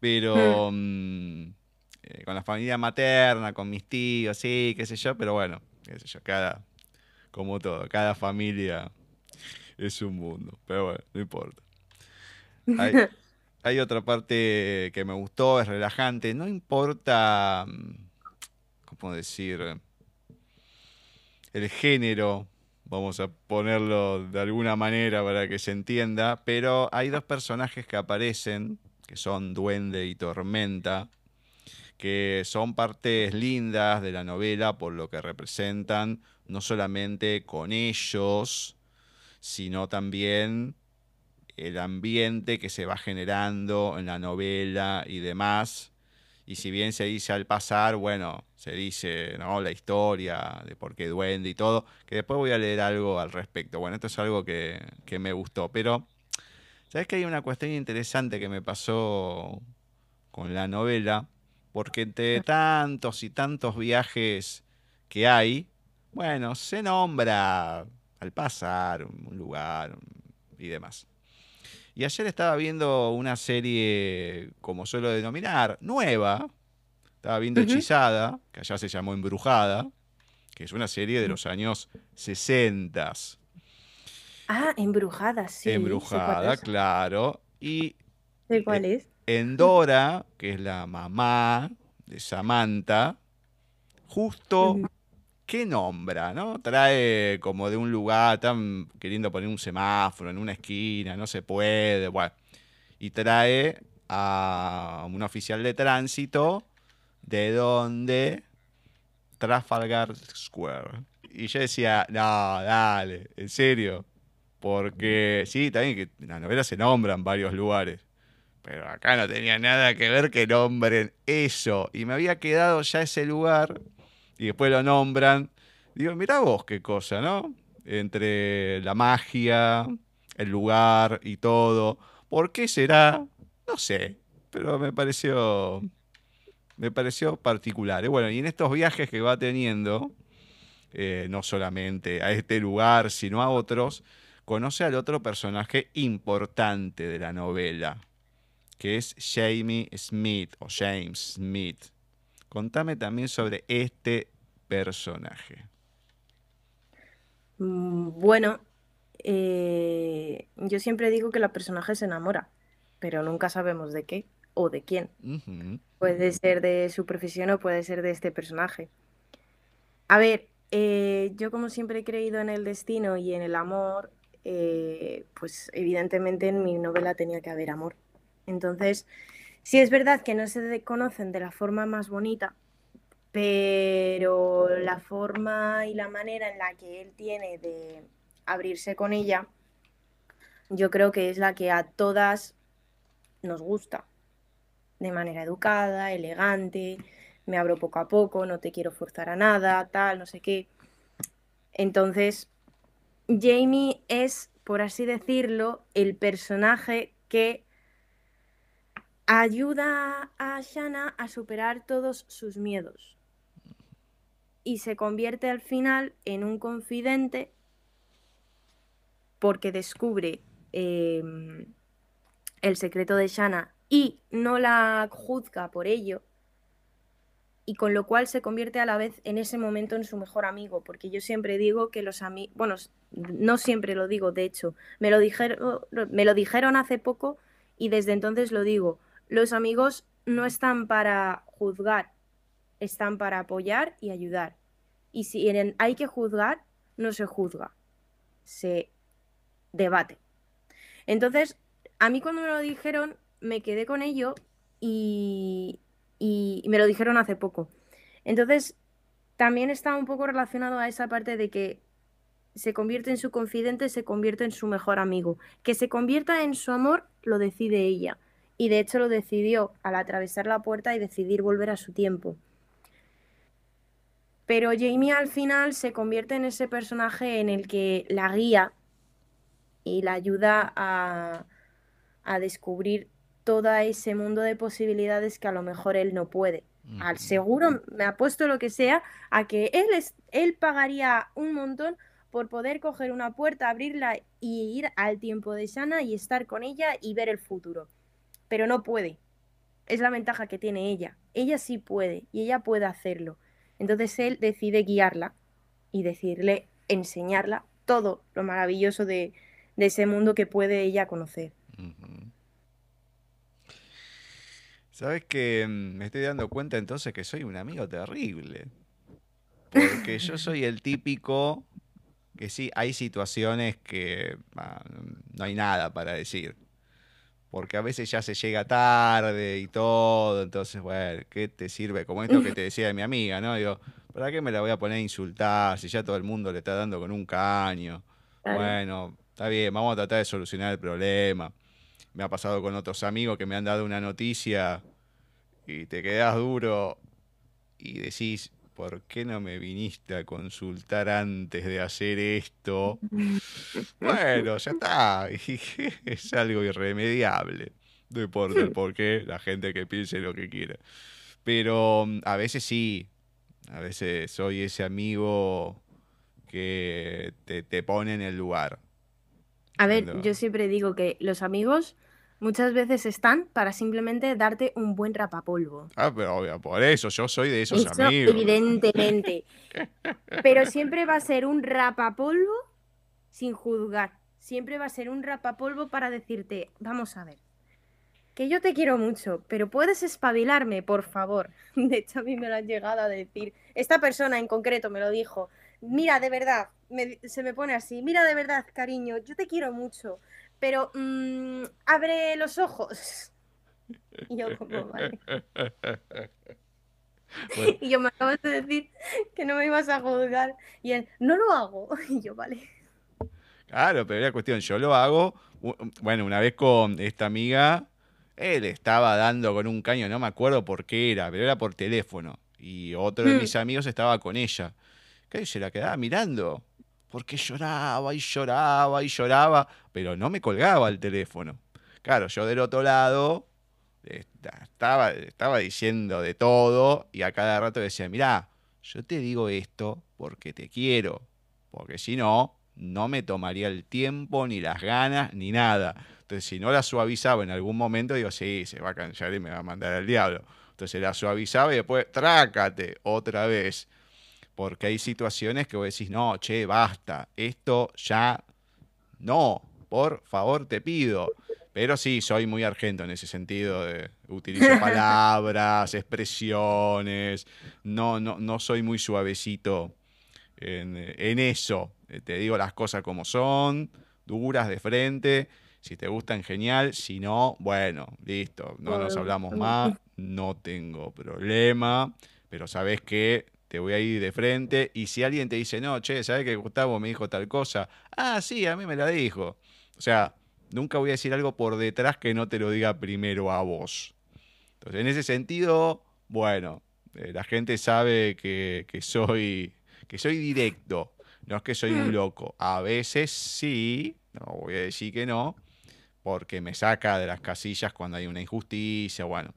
Speaker 2: Pero hmm. mm, eh, con la familia materna, con mis tíos, sí, qué sé yo, pero bueno, qué sé yo, cada, como todo, cada familia es un mundo, pero bueno, no importa. Hay, hay otra parte que me gustó, es relajante, no importa, mm, ¿cómo decir? El género, vamos a ponerlo de alguna manera para que se entienda, pero hay dos personajes que aparecen, que son Duende y Tormenta, que son partes lindas de la novela por lo que representan, no solamente con ellos, sino también el ambiente que se va generando en la novela y demás, y si bien se dice al pasar, bueno, se dice ¿no? la historia de por qué duende y todo, que después voy a leer algo al respecto. Bueno, esto es algo que, me gustó, pero ¿sabes que hay una cuestión interesante que me pasó con la novela? Porque entre tantos y tantos viajes que hay, bueno, se nombra al pasar un lugar y demás. Y ayer estaba viendo una serie, como suelo denominar, nueva. Estaba viendo Hechizada, que allá se llamó Embrujada, que es una serie de los años 60.
Speaker 3: Ah, Embrujada, sí.
Speaker 2: Embrujada, claro. Y
Speaker 3: ¿De cuál es?
Speaker 2: Endora, que es la mamá de Samantha, justo ¿qué nombra? ¿no? Trae como de un lugar, tan queriendo poner un semáforo en una esquina, no se puede, bueno. Y trae a un oficial de tránsito de donde Trafalgar Square. Y yo decía, no, dale, en serio. Porque sí, también que en la novela se nombran varios lugares. Pero acá no tenía nada que ver que nombren eso. Y me había quedado ya ese lugar y después lo nombran. Digo, mirá vos qué cosa, ¿no? Entre la magia, el lugar y todo. ¿Por qué será? No sé, pero me pareció me pareció particular. Y bueno, y en estos viajes que va teniendo, eh, no solamente a este lugar, sino a otros, conoce al otro personaje importante de la novela, que es Jamie Smith o James Smith. Contame también sobre este personaje.
Speaker 3: Mm, bueno, eh, yo siempre digo que la personaje se enamora, pero nunca sabemos de qué o de quién. Puede ser de su profesión o puede ser de este personaje. A ver, eh, yo como siempre he creído en el destino y en el amor, eh, pues evidentemente en mi novela tenía que haber amor. Entonces, sí es verdad que no se conocen de la forma más bonita, pero la forma y la manera en la que él tiene de abrirse con ella, yo creo que es la que a todas nos gusta de manera educada, elegante, me abro poco a poco, no te quiero forzar a nada, tal, no sé qué. Entonces, Jamie es, por así decirlo, el personaje que ayuda a Shanna a superar todos sus miedos. Y se convierte al final en un confidente porque descubre em, el secreto de Shanna y no la juzga por ello, y con lo cual se convierte a la vez en ese momento en su mejor amigo, porque yo siempre digo que los amigos, bueno, no siempre lo digo, de hecho, me lo, dijeron, me lo dijeron hace poco y desde entonces lo digo, los amigos no están para juzgar, están para apoyar y ayudar. Y si hay que juzgar, no se juzga, se debate. Entonces, a mí cuando me lo dijeron, me quedé con ello y, me lo dijeron hace poco. Entonces, también está un poco relacionado a esa parte de que se convierte en su confidente, se convierte en su mejor amigo. Que se convierta en su amor, lo decide ella. Y de hecho lo decidió al atravesar la puerta y decidir volver a su tiempo. Pero Jamie al final se convierte en ese personaje en el que la guía y la ayuda a, descubrir todo ese mundo de posibilidades que a lo mejor él no puede. Al seguro me ha puesto lo que sea a que él, es, él pagaría un montón por poder coger una puerta, abrirla y ir al tiempo de Sana y estar con ella y ver el futuro. Pero no puede. Es la ventaja que tiene ella. Ella sí puede y ella puede hacerlo. Entonces él decide guiarla y decirle, enseñarla todo lo maravilloso de, ese mundo que puede ella conocer.
Speaker 2: Sabes que mm, me estoy dando cuenta entonces que soy un amigo terrible. Porque yo soy el típico que sí, hay situaciones que ah, no hay nada para decir. Porque a veces ya se llega tarde y todo, entonces, bueno, ¿qué te sirve? Como esto que te decía de mi amiga, ¿no? Digo, ¿para qué me la voy a poner a insultar si ya todo el mundo le está dando con un caño? Bueno, está bien, vamos a tratar de solucionar el problema me ha pasado con otros amigos que me han dado una noticia y te quedas duro y decís, ¿por qué no me viniste a consultar antes de hacer esto? bueno, ya está, es algo irremediable. No importa el por qué, la gente que piense lo que quiera. Pero mm, a veces sí, a veces soy ese amigo que te, te pone en el lugar.
Speaker 3: A ver, yo siempre digo que los amigos muchas veces están para simplemente darte un buen rapapolvo.
Speaker 2: Ah, pero obvio, por eso, yo soy de esos amigos.
Speaker 3: Evidentemente. pero siempre va a ser un rapapolvo sin juzgar. Siempre va a ser un rapapolvo para decirte, vamos a ver, que yo te quiero mucho, pero puedes espabilarme, por favor. De hecho, a mí me lo han llegado a decir. Esta persona en concreto me lo dijo. Mira, de verdad, se me pone así. Mira, de verdad, cariño, yo te quiero mucho pero mm, abre los ojos. Y yo como, vale. Y yo me acabas de decir que no me ibas a juzgar. Y él, no lo hago. Y yo, vale.
Speaker 2: Claro, pero era cuestión, yo lo hago. Bueno, una vez con esta amiga, él estaba dando con un caño, no me acuerdo por qué era, pero era por teléfono. Y otro de mm. mis amigos estaba con ella. Que se la quedaba mirando. Porque lloraba y lloraba y lloraba, pero no me colgaba el teléfono. Claro, yo del otro lado estaba, estaba diciendo de todo y a cada rato decía, mirá, yo te digo esto porque te quiero, porque si no, no me tomaría el tiempo, ni las ganas, ni nada. Entonces, si no la suavizaba en algún momento, digo, sí, se va a cansar y me va a mandar al diablo. Entonces la suavizaba y después, trácate otra vez. Porque hay situaciones que vos decís, no, che, basta, esto ya no, por favor te pido. Pero sí, soy muy argento en ese sentido. De, utilizo palabras, expresiones. No, no, no soy muy suavecito en, en, eso. Te digo las cosas como son, duras de frente. Si te gustan, genial. Si no, bueno, listo. No nos hablamos más. No tengo problema. Pero sabes que te voy a ir de frente. Y si alguien te dice, no, che, ¿sabes que Gustavo me dijo tal cosa? Ah, sí, a mí me la dijo. O sea, Nunca voy a decir algo por detrás que no te lo diga primero a vos. Entonces, en ese sentido, bueno, eh, la gente sabe que, soy, que soy directo. No es que soy un mm. loco. A veces sí, no voy a decir que no, porque me saca de las casillas cuando hay una injusticia, bueno,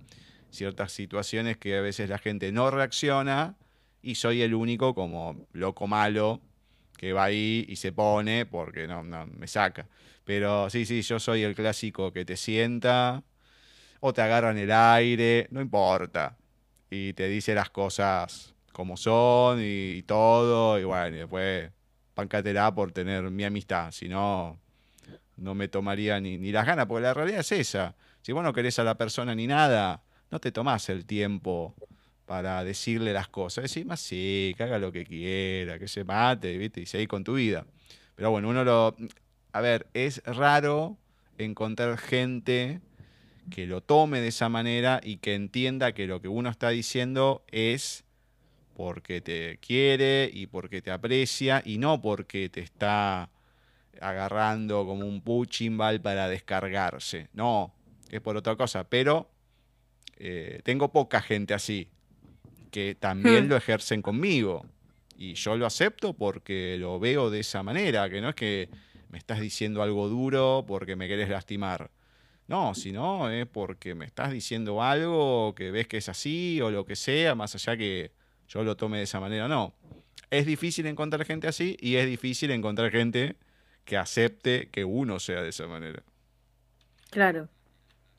Speaker 2: ciertas situaciones que a veces la gente no reacciona y soy el único como loco malo que va ahí y se pone porque no, no me saca. Pero sí, sí, yo soy el clásico que te sienta o te agarra en el aire, no importa. Y te dice las cosas como son y, todo. Y bueno, y después pancatela por tener mi amistad. Si no, no me tomaría ni, ni las ganas, porque la realidad es esa. Si vos no querés a la persona ni nada, no te tomás el tiempo para decirle las cosas. Decís más sí, que haga lo que quiera, que se mate, ¿viste? y seguir con tu vida. Pero bueno, uno lo a ver, es raro encontrar gente que lo tome de esa manera y que entienda que lo que uno está diciendo es porque te quiere y porque te aprecia y no porque te está agarrando como un puchimbal para descargarse. No, es por otra cosa. Pero eh, tengo poca gente así que también hmm. lo ejercen conmigo. Y yo lo acepto porque lo veo de esa manera, que no es que me estás diciendo algo duro porque me querés lastimar. No, si no, es porque me estás diciendo algo que ves que es así o lo que sea, más allá que yo lo tome de esa manera. No. Es difícil encontrar gente así y es difícil encontrar gente que acepte que uno sea de esa manera.
Speaker 3: Claro.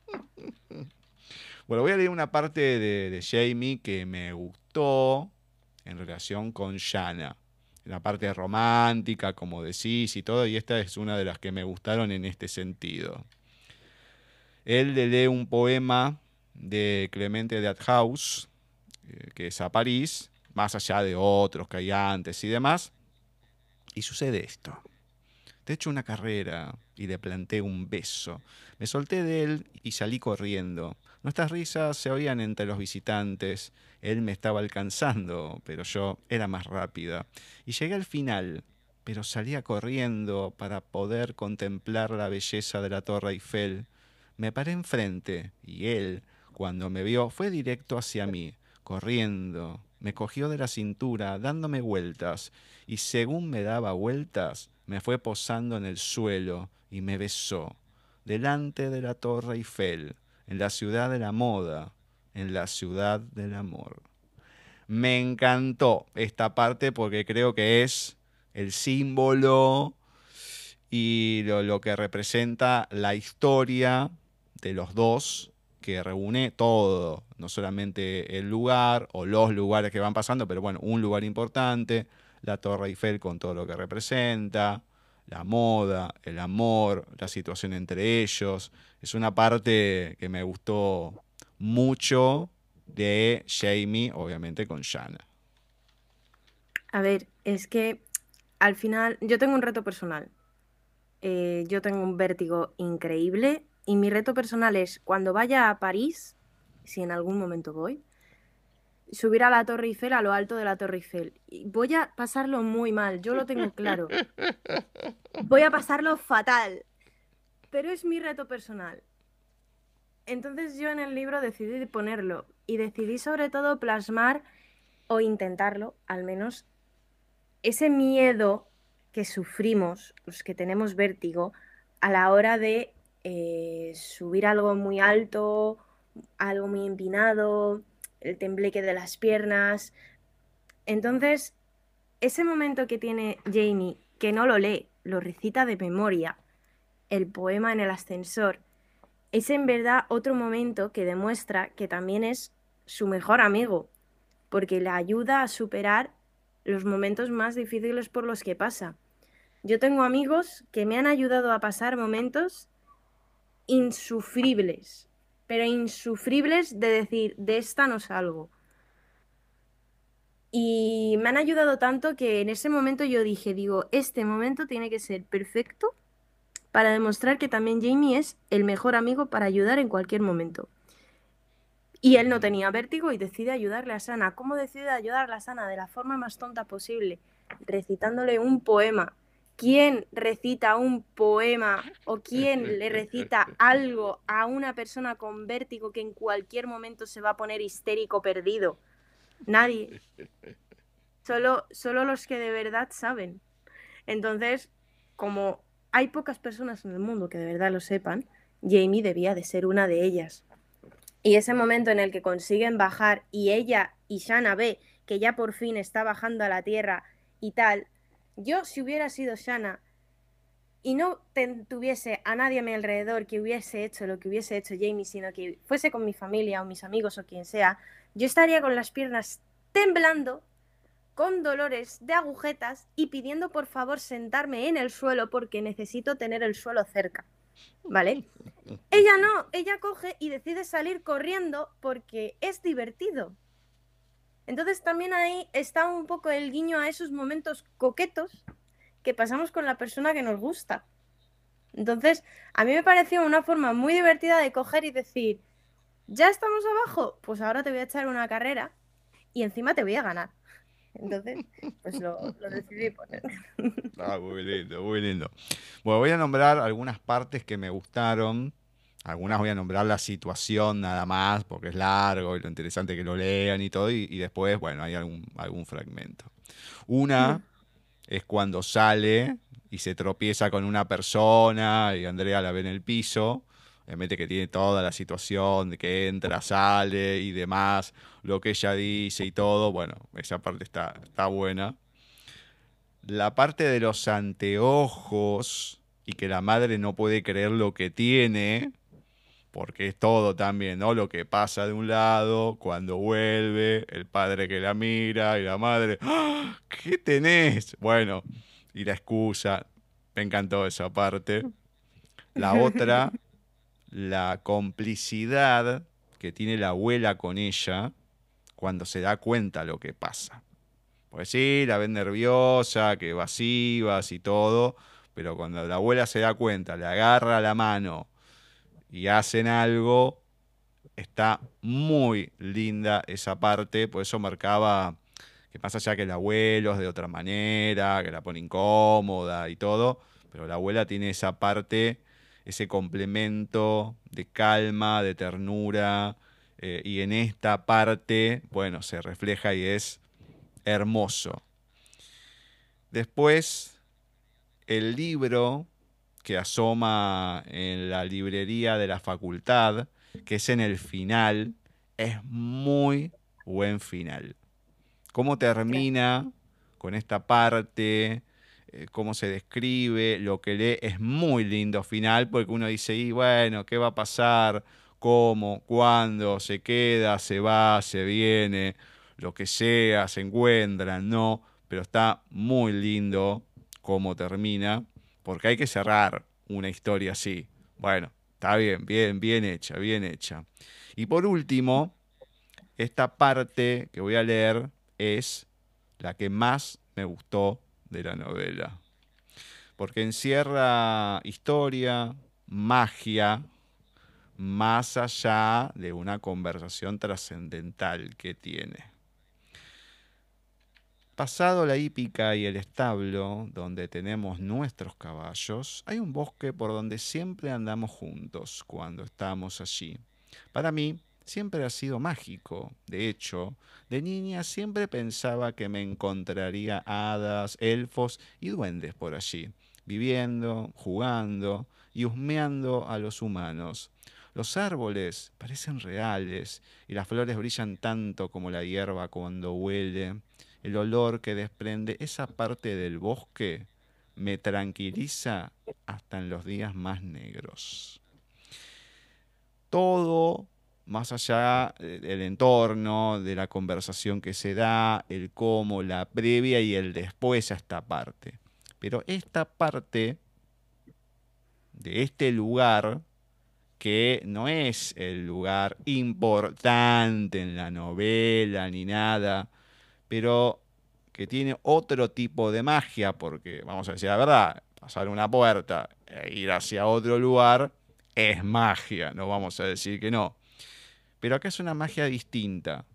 Speaker 2: Bueno, voy a leer una parte de, Jamie que me gustó en relación con Shanna la parte romántica, como decís y todo, y esta es una de las que me gustaron en este sentido. Él le lee un poema de Clemente de Athaus, eh, que es a París, más allá de otros que hay antes y demás, y sucede esto. Te echo una carrera y le planté un beso. Me solté de él y salí corriendo. Nuestras risas se oían entre los visitantes. Él me estaba alcanzando, pero yo era más rápida. Y llegué al final, pero salía corriendo para poder contemplar la belleza de la Torre Eiffel. Me paré enfrente y él, cuando me vio, fue directo hacia mí, corriendo. Me cogió de la cintura, dándome vueltas, y según me daba vueltas, me fue posando en el suelo y me besó, delante de la Torre Eiffel en la ciudad de la moda, en la ciudad del amor. Me encantó esta parte porque creo que es el símbolo y lo, que representa la historia de los dos, que reúne todo, no solamente el lugar o los lugares que van pasando, pero bueno, un lugar importante, la Torre Eiffel con todo lo que representa, la moda, el amor, la situación entre ellos. Es una parte que me gustó mucho de Jamie, obviamente con Shanna.
Speaker 3: A ver, es que al final yo tengo un reto personal. Eh, yo tengo un vértigo increíble y mi reto personal es cuando vaya a París, si en algún momento voy, subir a la Torre Eiffel, a lo alto de la Torre Eiffel. Y voy a pasarlo muy mal, yo lo tengo claro. Voy a pasarlo fatal. Pero es mi reto personal. Entonces yo en el libro decidí ponerlo y decidí sobre todo plasmar o intentarlo, al menos, ese miedo que sufrimos, los que tenemos vértigo, a la hora de eh, subir algo muy alto, algo muy empinado, el tembleque de las piernas. Entonces, ese momento que tiene Jamie, que no lo lee, lo recita de memoria, el poema en el ascensor, es en verdad otro momento que demuestra que también es su mejor amigo, porque le ayuda a superar los momentos más difíciles por los que pasa. Yo tengo amigos que me han ayudado a pasar momentos insufribles, pero insufribles de decir, de esta no salgo. Y me han ayudado tanto que en ese momento yo dije, digo, este momento tiene que ser perfecto para demostrar que también Jamie es el mejor amigo para ayudar en cualquier momento. Y él no tenía vértigo y decide ayudarle a Sana. ¿Cómo decide ayudarle a Sana? De la forma más tonta posible, recitándole un poema. ¿Quién recita un poema o quién le recita algo a una persona con vértigo que en cualquier momento se va a poner histérico perdido? Nadie. Solo, solo los que de verdad saben. Entonces, como hay pocas personas en el mundo que de verdad lo sepan, Jamie debía de ser una de ellas. Y ese momento en el que consiguen bajar y ella y Shanna ve que ya por fin está bajando a la tierra y tal, yo si hubiera sido Shanna y no tuviese a nadie a mi alrededor que hubiese hecho lo que hubiese hecho Jamie, sino que fuese con mi familia o mis amigos o quien sea, yo estaría con las piernas temblando, con dolores de agujetas y pidiendo por favor sentarme en el suelo porque necesito tener el suelo cerca. ¿Vale? Ella no, ella coge y decide salir corriendo porque es divertido. Entonces también ahí está un poco el guiño a esos momentos coquetos que pasamos con la persona que nos gusta. Entonces, a mí me pareció una forma muy divertida de coger y decir, ya estamos abajo, pues ahora te voy a echar una carrera y encima te voy a ganar. Entonces, pues lo, decidí poner.
Speaker 2: Ah, muy lindo, muy lindo. Bueno, voy a nombrar algunas partes que me gustaron. Algunas voy a nombrar la situación nada más, porque es largo y lo interesante que lo lean y todo. Y, después, bueno, hay algún, algún fragmento. Una mm. es cuando sale y se tropieza con una persona y Andrea la ve en el piso Obviamente que tiene toda la situación de que entra, sale y demás, lo que ella dice y todo. Bueno, esa parte está, está buena. La parte de los anteojos y que la madre no puede creer lo que tiene, porque es todo también, ¿no? Lo que pasa de un lado, cuando vuelve, el padre que la mira y la madre, ¡Ah! ¿qué tenés? Bueno, y la excusa, me encantó esa parte. La otra la complicidad que tiene la abuela con ella cuando se da cuenta lo que pasa. Pues sí, la ven nerviosa, que evasivas y todo, pero cuando la abuela se da cuenta, le agarra la mano y hacen algo, está muy linda esa parte, por eso marcaba que pasa ya que el abuelo es de otra manera, que la pone incómoda y todo, pero la abuela tiene esa parte ese complemento de calma, de ternura, eh, y en esta parte, bueno, se refleja y es hermoso. Después, el libro que asoma en la librería de la facultad, que es en el final, es muy buen final. ¿Cómo termina con esta parte? Eh, cómo se describe, lo que lee, es muy lindo final, porque uno dice, y bueno, ¿qué va a pasar? ¿Cómo? ¿Cuándo? ¿Se queda? ¿Se va? ¿Se viene? Lo que sea, se encuentra, no, pero está muy lindo cómo termina, porque hay que cerrar una historia así. Bueno, está bien, bien, bien hecha, bien hecha. Y por último, esta parte que voy a leer es la que más me gustó de la novela. Porque encierra historia, magia, más allá de una conversación trascendental que tiene. Pasado la hípica y el establo, donde tenemos nuestros caballos, hay un bosque por donde siempre andamos juntos cuando estamos allí. Para mí, siempre ha sido mágico. De hecho, de niña siempre pensaba que me encontraría hadas, elfos y duendes por allí, viviendo, jugando y husmeando a los humanos. Los árboles parecen reales y las flores brillan tanto como la hierba cuando huele. El olor que desprende esa parte del bosque me tranquiliza hasta en los días más negros. Todo más allá del entorno, de la conversación que se da, el cómo, la previa y el después a esta parte. Pero esta parte de este lugar, que no es el lugar importante en la novela ni nada, pero que tiene otro tipo de magia, porque vamos a decir la verdad, pasar una puerta e ir hacia otro lugar es magia, no vamos a decir que no. Pero acá es una magia distinta.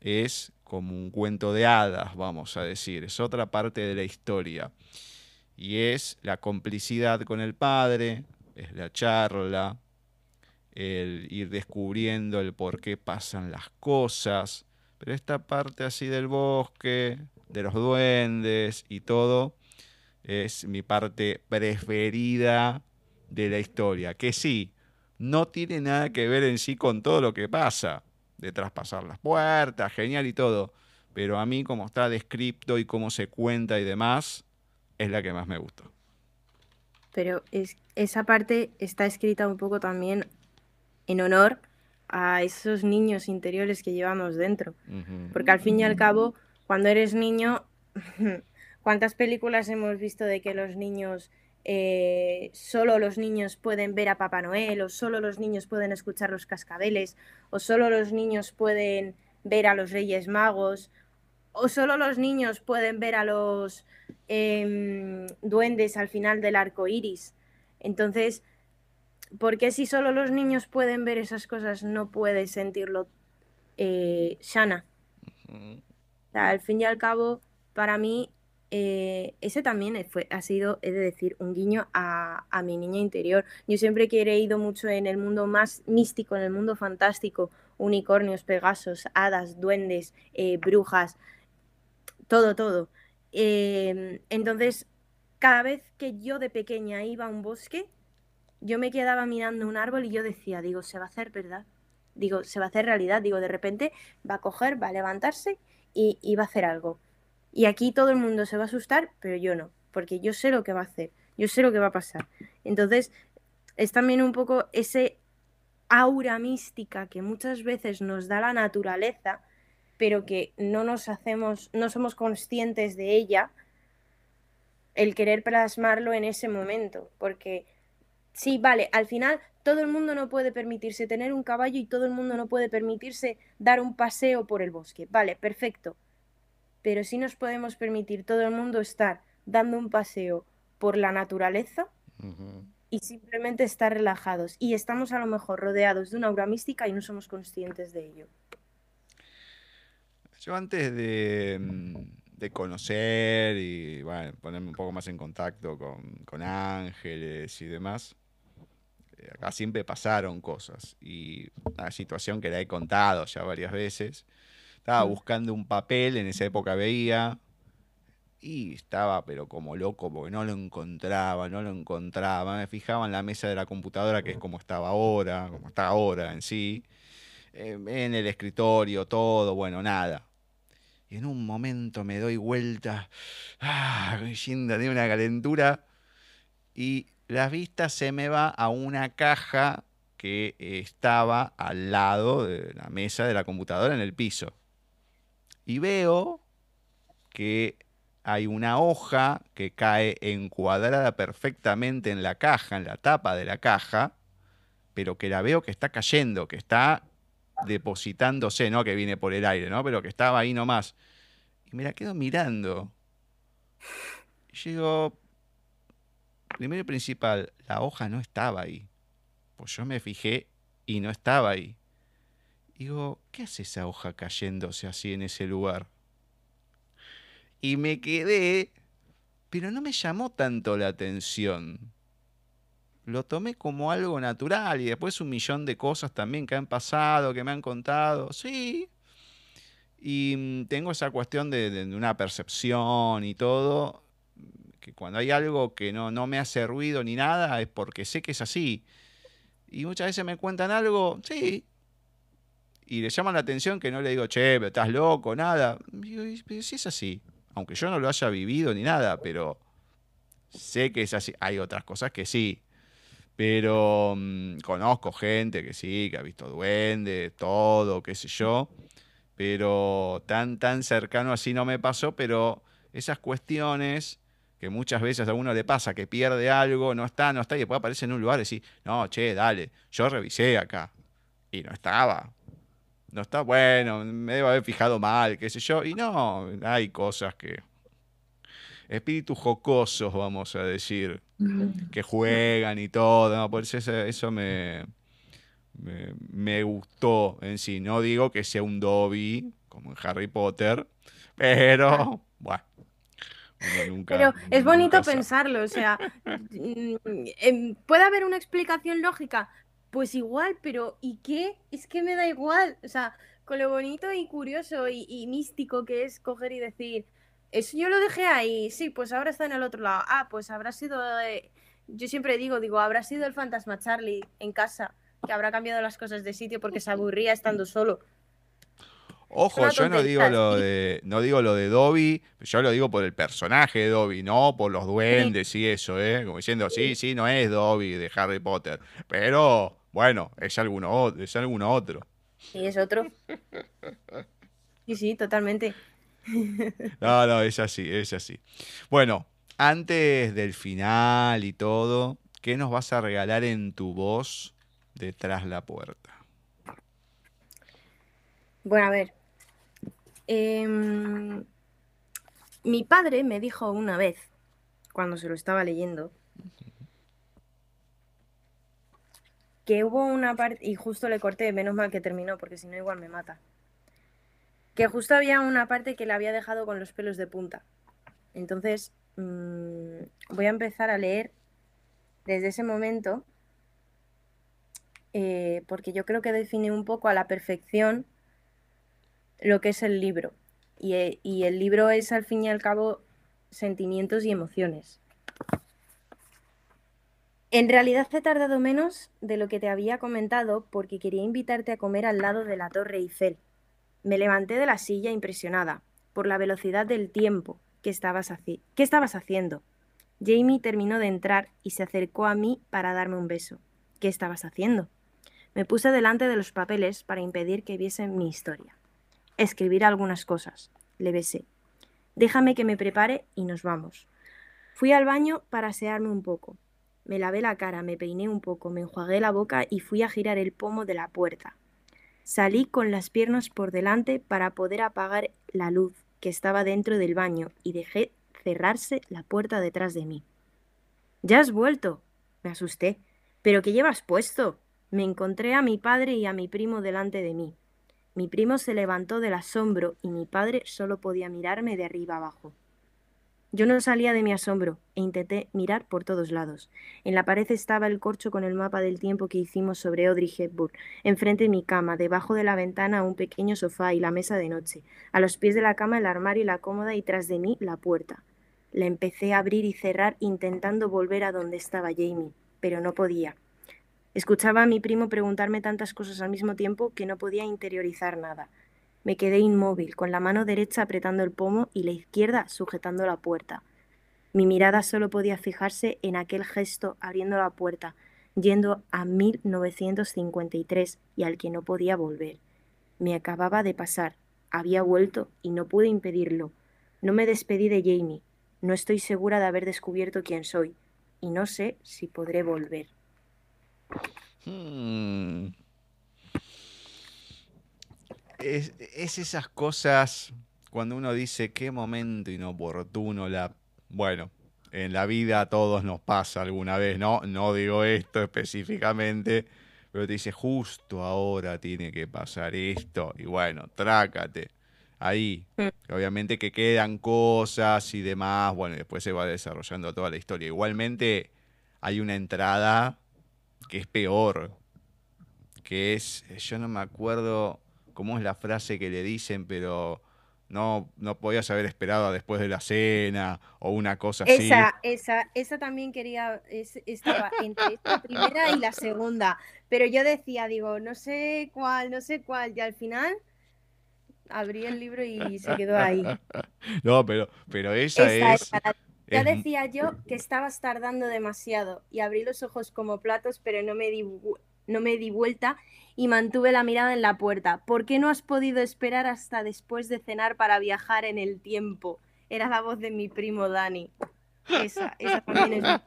Speaker 2: Es como un cuento de hadas, vamos a decir. Es otra parte de la historia. Y es la complicidad con el padre, es la charla, el ir descubriendo el por qué pasan las cosas. Pero esta parte así del bosque, de los duendes y todo, es mi parte preferida de la historia. Que sí, no tiene nada que ver en sí con todo lo que pasa, de traspasar las puertas, genial y todo, pero a mí como está descrito y cómo se cuenta y demás, es la que más me gustó.
Speaker 3: Pero es, esa parte está escrita un poco también en honor a esos niños interiores que llevamos dentro. Porque al fin y al cabo, cuando eres niño, ¿cuántas películas hemos visto de que los niños eh, solo los niños pueden ver a Papá Noel, o solo los niños pueden escuchar los cascabeles, o solo los niños pueden ver a los Reyes Magos, o solo los niños pueden ver a los em, duendes al final del arco iris. Entonces, ¿por qué si solo los niños pueden ver esas cosas no puede sentirlo eh, Shana? al fin y al cabo, para mí eh, ese también fue, ha sido, he de decir, un guiño a, mi niña interior. Yo siempre he creído mucho en el mundo más místico, en el mundo fantástico, unicornios, pegasos, hadas, duendes, eh, brujas, todo, todo. Em, entonces, cada vez que yo de pequeña iba a un bosque, yo me quedaba mirando un árbol y yo decía, digo, se va a hacer verdad. Digo, se va a hacer realidad. Digo, de repente va a coger, va a levantarse y, y va a hacer algo. Y aquí todo el mundo se va a asustar, pero yo no, porque yo sé lo que va a hacer, yo sé lo que va a pasar. Entonces, es también un poco ese aura mística que muchas veces nos da la naturaleza, pero que no nos hacemos, no somos conscientes de ella, el querer plasmarlo en ese momento, porque sí, vale, al final todo el mundo no puede permitirse tener un caballo y todo el mundo no puede permitirse dar un paseo por el bosque, vale, perfecto, pero sí nos podemos permitir todo el mundo estar dando un paseo por la naturaleza y simplemente estar relajados. Y estamos a lo mejor rodeados de una aura mística y no somos conscientes de ello.
Speaker 2: Yo antes de, mm, conocer y ponerme un poco más en contacto con, ángeles y demás, acá siempre pasaron cosas. Y una situación que la he contado ya varias veces, estaba mm. buscando un papel, en esa época veía, y estaba pero como loco porque no lo encontraba, no lo encontraba. Me fijaba en la mesa de la computadora, que es como estaba ahora, como está ahora en sí, em, en el escritorio, todo, bueno, nada. Y en un momento me doy vuelta, ah, de una calentura, y la vista se me va a una caja que estaba al lado de la mesa de la computadora en el piso y veo que hay una hoja que cae encuadrada perfectamente en la caja, en la tapa de la caja, pero que la veo que está cayendo, que está depositándose, no que viene por el aire, ¿no? Pero que estaba ahí nomás. Y me la quedo mirando. Y digo, primero y principal, la hoja no estaba ahí. Pues yo me fijé y no estaba ahí. Digo, ¿qué hace esa hoja cayéndose así en ese lugar? Y me quedé, pero no me llamó tanto la atención. lo tomé como algo natural y después un millón de cosas también que han pasado, que me han contado. Sí. Y mm, tengo esa cuestión de, de una percepción y todo, que cuando hay algo que no, no me hace ruido ni nada es porque sé que es así. Y muchas veces me cuentan algo, sí, y le llaman la atención que no le digo, che, pero estás loco, nada. Pero si es así, aunque yo no lo haya vivido ni nada, pero sé que es así. Hay otras cosas que sí, pero mm, conozco gente que sí, que ha visto duendes, todo, qué sé yo, pero tan, tan cercano así no me pasó, pero esas cuestiones que muchas veces a uno le pasa que pierde algo, no está, no está, y después aparece en un lugar y decís, no, che, dale, yo revisé acá, y no estaba, no está bueno, me debo haber fijado mal, qué sé yo. Y no, hay cosas que. Espíritus jocosos, vamos a decir, que juegan y todo. ¿no? Por eso eso me, me, me, gustó en sí. No digo que sea un Dobby, como en Harry Potter, pero bueno.
Speaker 3: Nunca, pero es bonito pensarlo, o sea, mm, em, puede haber una explicación lógica, pues igual, pero ¿y qué? Es que me da igual. O sea, con lo bonito y curioso y, místico que es coger y decir, eso yo lo dejé ahí, sí, pues ahora está en el otro lado. Ah, pues habrá sido, eh, yo siempre digo, digo, habrá sido el fantasma Charlie en casa, que habrá cambiado las cosas de sitio porque se aburría estando solo.
Speaker 2: Ojo, yo no digo lo de no digo lo de Dobby, yo lo digo por el personaje de Dobby, no por los duendes y eso, ¿eh? Como diciendo, sí, sí, no es Dobby de Harry Potter, pero bueno, es alguno, es alguno otro.
Speaker 3: Sí, es otro. Sí, sí, totalmente.
Speaker 2: No, no, es así, es así. Bueno, antes del final y todo, ¿qué nos vas a regalar en tu voz detrás la puerta?
Speaker 3: Bueno, a ver. Em, mi padre me dijo una vez, cuando se lo estaba leyendo, que hubo una parte, y justo le corté, menos mal que terminó, porque si no igual me mata, que justo había una parte que le había dejado con los pelos de punta. Entonces, mmm, voy a empezar a leer desde ese momento, eh, porque yo creo que define un poco a la perfección lo que es el libro. Y, eh, y el libro es al fin y al cabo sentimientos y emociones. En realidad he tardado menos de lo que te había comentado porque quería invitarte a comer al lado de la Torre Eiffel. Me levanté de la silla impresionada por la velocidad del tiempo que estabas, ¿Qué estabas haciendo. Jamie terminó de entrar y se acercó a mí para darme un beso. ¿Qué estabas haciendo? Me puse delante de los papeles para impedir que viesen mi historia. Escribir algunas cosas. Le besé. Déjame que me prepare y nos vamos. Fui al baño para asearme un poco. Me lavé la cara, me peiné un poco, me enjuagué la boca y fui a girar el pomo de la puerta. Salí con las piernas por delante para poder apagar la luz que estaba dentro del baño y dejé cerrarse la puerta detrás de mí. ¿Ya has vuelto? Me asusté. ¿Pero qué llevas puesto? Me encontré a mi padre y a mi primo delante de mí. Mi primo se levantó del asombro y mi padre solo podía mirarme de arriba abajo. Yo no salía de mi asombro e intenté mirar por todos lados. En la pared estaba el corcho con el mapa del tiempo que hicimos sobre Audrey Hepburn. Enfrente de mi cama, debajo de la ventana un pequeño sofá y la mesa de noche. A los pies de la cama el armario y la cómoda y tras de mí la puerta. La empecé a abrir y cerrar intentando volver a donde estaba Jamie, pero no podía. Escuchaba a mi primo preguntarme tantas cosas al mismo tiempo que no podía interiorizar nada. Me quedé inmóvil, con la mano derecha apretando el pomo y la izquierda sujetando la puerta. Mi mirada solo podía fijarse en aquel gesto abriendo la puerta, yendo a 1953 y al que no podía volver. Me acababa de pasar, había vuelto y no pude impedirlo. No me despedí de Jamie, no estoy segura de haber descubierto quién soy y no sé si podré volver.
Speaker 2: Hmm es, esas cosas cuando uno dice qué momento inoportuno la... Bueno, en la vida a todos nos pasa alguna vez, ¿no? No digo esto específicamente, pero te dice justo ahora tiene que pasar esto y bueno, trácate. Ahí, mm. obviamente que quedan cosas y demás, bueno, después se va desarrollando toda la historia. Igualmente, hay una entrada que es peor, que es, yo no me acuerdo cómo es la frase que le dicen, pero no, no podías haber esperado después de la cena o una cosa así.
Speaker 3: Esa, esa, esa también quería, estaba entre esta primera y la segunda, pero yo decía, digo, no sé cuál, no sé cuál, y al final abrí el libro y se quedó ahí.
Speaker 2: No, pero, pero esa, es...
Speaker 3: Ya decía yo que estabas tardando demasiado y abrí los ojos como platos, pero no me di, no me di vuelta y mantuve la mirada en la puerta. ¿Por qué no has podido esperar hasta después de cenar para viajar en el tiempo? Era la voz de mi primo Dani. Esa, esa también es.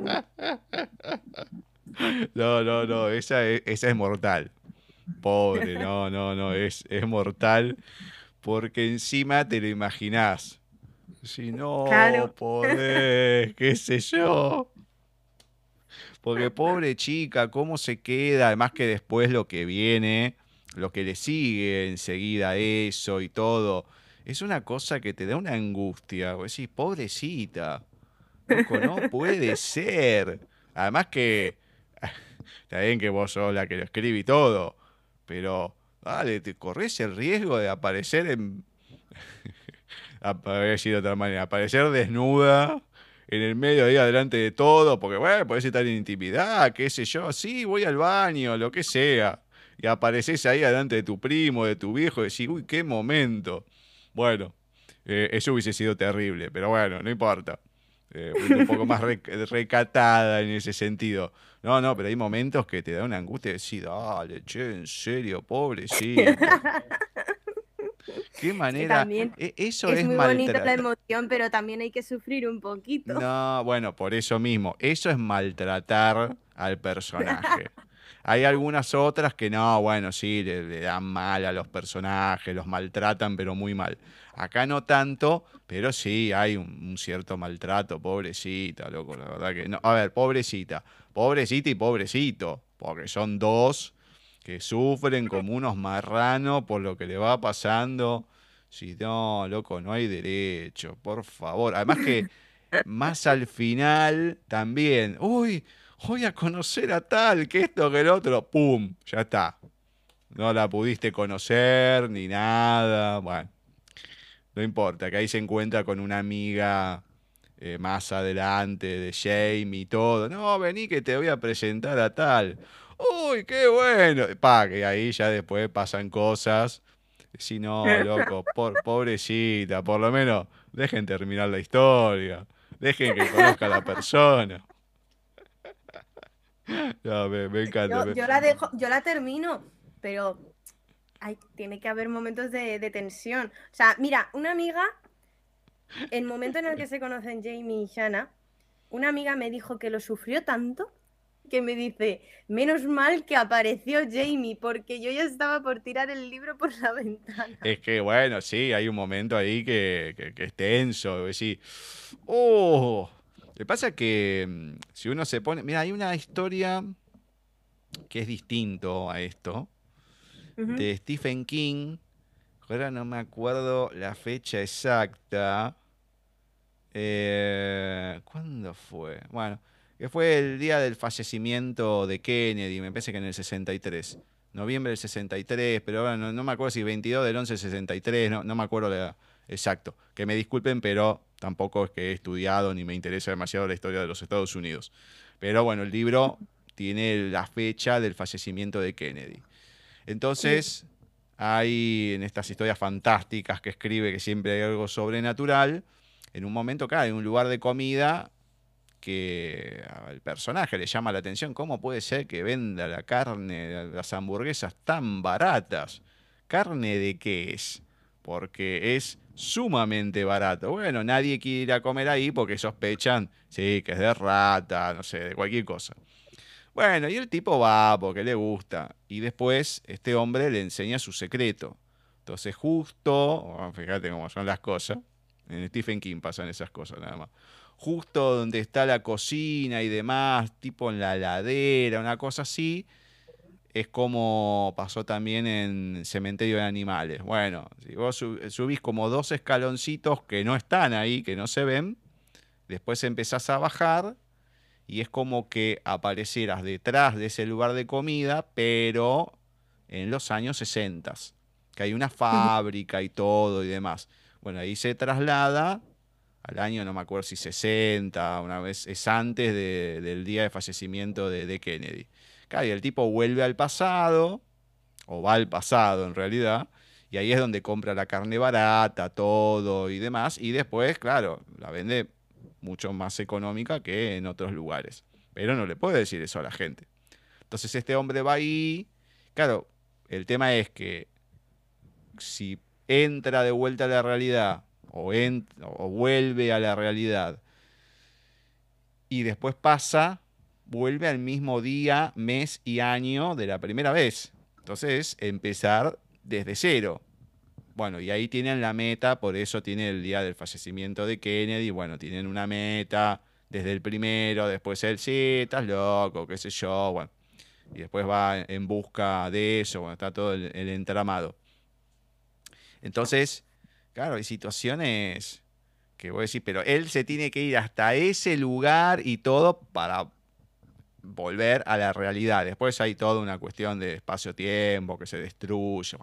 Speaker 2: No, no, no, esa es, esa es mortal. Pobre, no, no, no, es, es mortal porque encima te lo imaginás. Si no podés, qué sé yo. Porque pobre chica, ¿cómo se queda? Además que después lo que viene, lo que le sigue enseguida eso y todo, es una cosa que te da una angustia. Vos decís, pobrecita, no puede ser. Además que, está bien que vos sos la que lo escribe y todo, pero Dale, te corres el riesgo de aparecer en. Habría sido de otra manera. Aparecer desnuda en el medio ahí adelante de todo, porque bueno, podés estar en intimidad, qué sé yo, sí, voy al baño, lo que sea. Y apareces ahí adelante de tu primo, de tu viejo, y decís, uy, qué momento. Bueno, eh, eso hubiese sido terrible, pero bueno, no importa. Eh, un poco más recatada en ese sentido. No, no, pero hay momentos que te da una angustia de decir, dale, che, en serio, pobrecito. Qué manera. E, eso es,
Speaker 3: es muy bonita la emoción, pero también hay que sufrir un poquito.
Speaker 2: No, bueno, por eso mismo. Eso es maltratar al personaje. Hay algunas otras que no, bueno, sí, le, dan mal a los personajes, los maltratan, pero muy mal. Acá no tanto, pero sí hay un, cierto maltrato, pobrecita, loco, la verdad que no. A ver, pobrecita, pobrecita y pobrecito, porque son dos que sufren como unos marranos por lo que le va pasando. Si no, loco, no hay derecho, por favor. Además que más al final también, uy, voy a conocer a tal, que esto, que el otro, ¡pum! Ya está. No la pudiste conocer ni nada. Bueno, no importa, que ahí se encuentra con una amiga eh, más adelante de Jamie y todo. No, vení que te voy a presentar a tal. ¡Uy, qué bueno! Pa, que ahí ya después pasan cosas. Si no, loco, por, pobrecita, por lo menos dejen terminar la historia. Dejen que conozca a la persona.
Speaker 3: No, me, encanta. Yo, la dejo, yo la termino, pero tiene que haber momentos de, tensión. O sea, mira, una amiga, el momento en el que se conocen Jamie y Shanna, una amiga me dijo que lo sufrió tanto que me dice, menos mal que apareció Jamie, porque yo ya estaba por tirar el libro por la ventana.
Speaker 2: Es que, bueno, sí, hay un momento ahí que, que, es tenso. Decir, oh, que pasa que mm, si uno se pone. Mira, hay una historia que es distinto a esto, de Stephen King. Ahora no me acuerdo la fecha exacta. Eh, ¿Cuándo fue? Bueno, que fue el día del fallecimiento de Kennedy, me parece que en el 63. Noviembre del 63, pero ahora no, me acuerdo si 22 del 11 del 63, no, no me acuerdo exacto. Que me disculpen, pero tampoco es que he estudiado ni me interesa demasiado la historia de los Estados Unidos. Pero bueno, el libro tiene la fecha del fallecimiento de Kennedy. Entonces, hay en estas historias fantásticas que escribe que siempre hay algo sobrenatural, en un momento, claro, hay un lugar de comida que al personaje le llama la atención, ¿cómo puede ser que venda la carne, las hamburguesas tan baratas? ¿Carne de qué es? Porque es sumamente barato. Bueno, nadie quiere ir a comer ahí porque sospechan, sí, que es de rata, no sé, de cualquier cosa. Bueno, y el tipo va porque le gusta. Y después este hombre le enseña su secreto. Entonces justo, oh, fíjate cómo son las cosas, en Stephen King pasan esas cosas nada más. Justo donde está la cocina y demás, tipo en la ladera, una cosa así, es como pasó también en Cementerio de Animales. Bueno, si vos subís como dos escaloncitos que no están ahí, que no se ven, después empezás a bajar y es como que aparecieras detrás de ese lugar de comida, pero en los años 60, que hay una fábrica y todo y demás. Bueno, ahí se traslada al año, no me acuerdo si 60, una vez, es antes del día de fallecimiento de, Kennedy. Claro, y el tipo vuelve al pasado, o va al pasado en realidad, y ahí es donde compra la carne barata, todo y demás, y después, claro, la vende mucho más económica que en otros lugares. Pero no le puede decir eso a la gente. Entonces este hombre va ahí, claro, el tema es que si entra de vuelta a la realidad o, vuelve a la realidad y después pasa, vuelve al mismo día, mes y año de la primera vez. Entonces, empezar desde cero. Bueno, y ahí tienen la meta, por eso tiene el día del fallecimiento de Kennedy. Bueno, tienen una meta desde el primero, después el sí, estás loco, qué sé yo, bueno. Y después va en busca de eso, bueno, está todo el entramado. Entonces, claro, hay situaciones que voy a decir, pero él se tiene que ir hasta ese lugar y todo para volver a la realidad. Después hay toda una cuestión de espacio-tiempo que se destruye,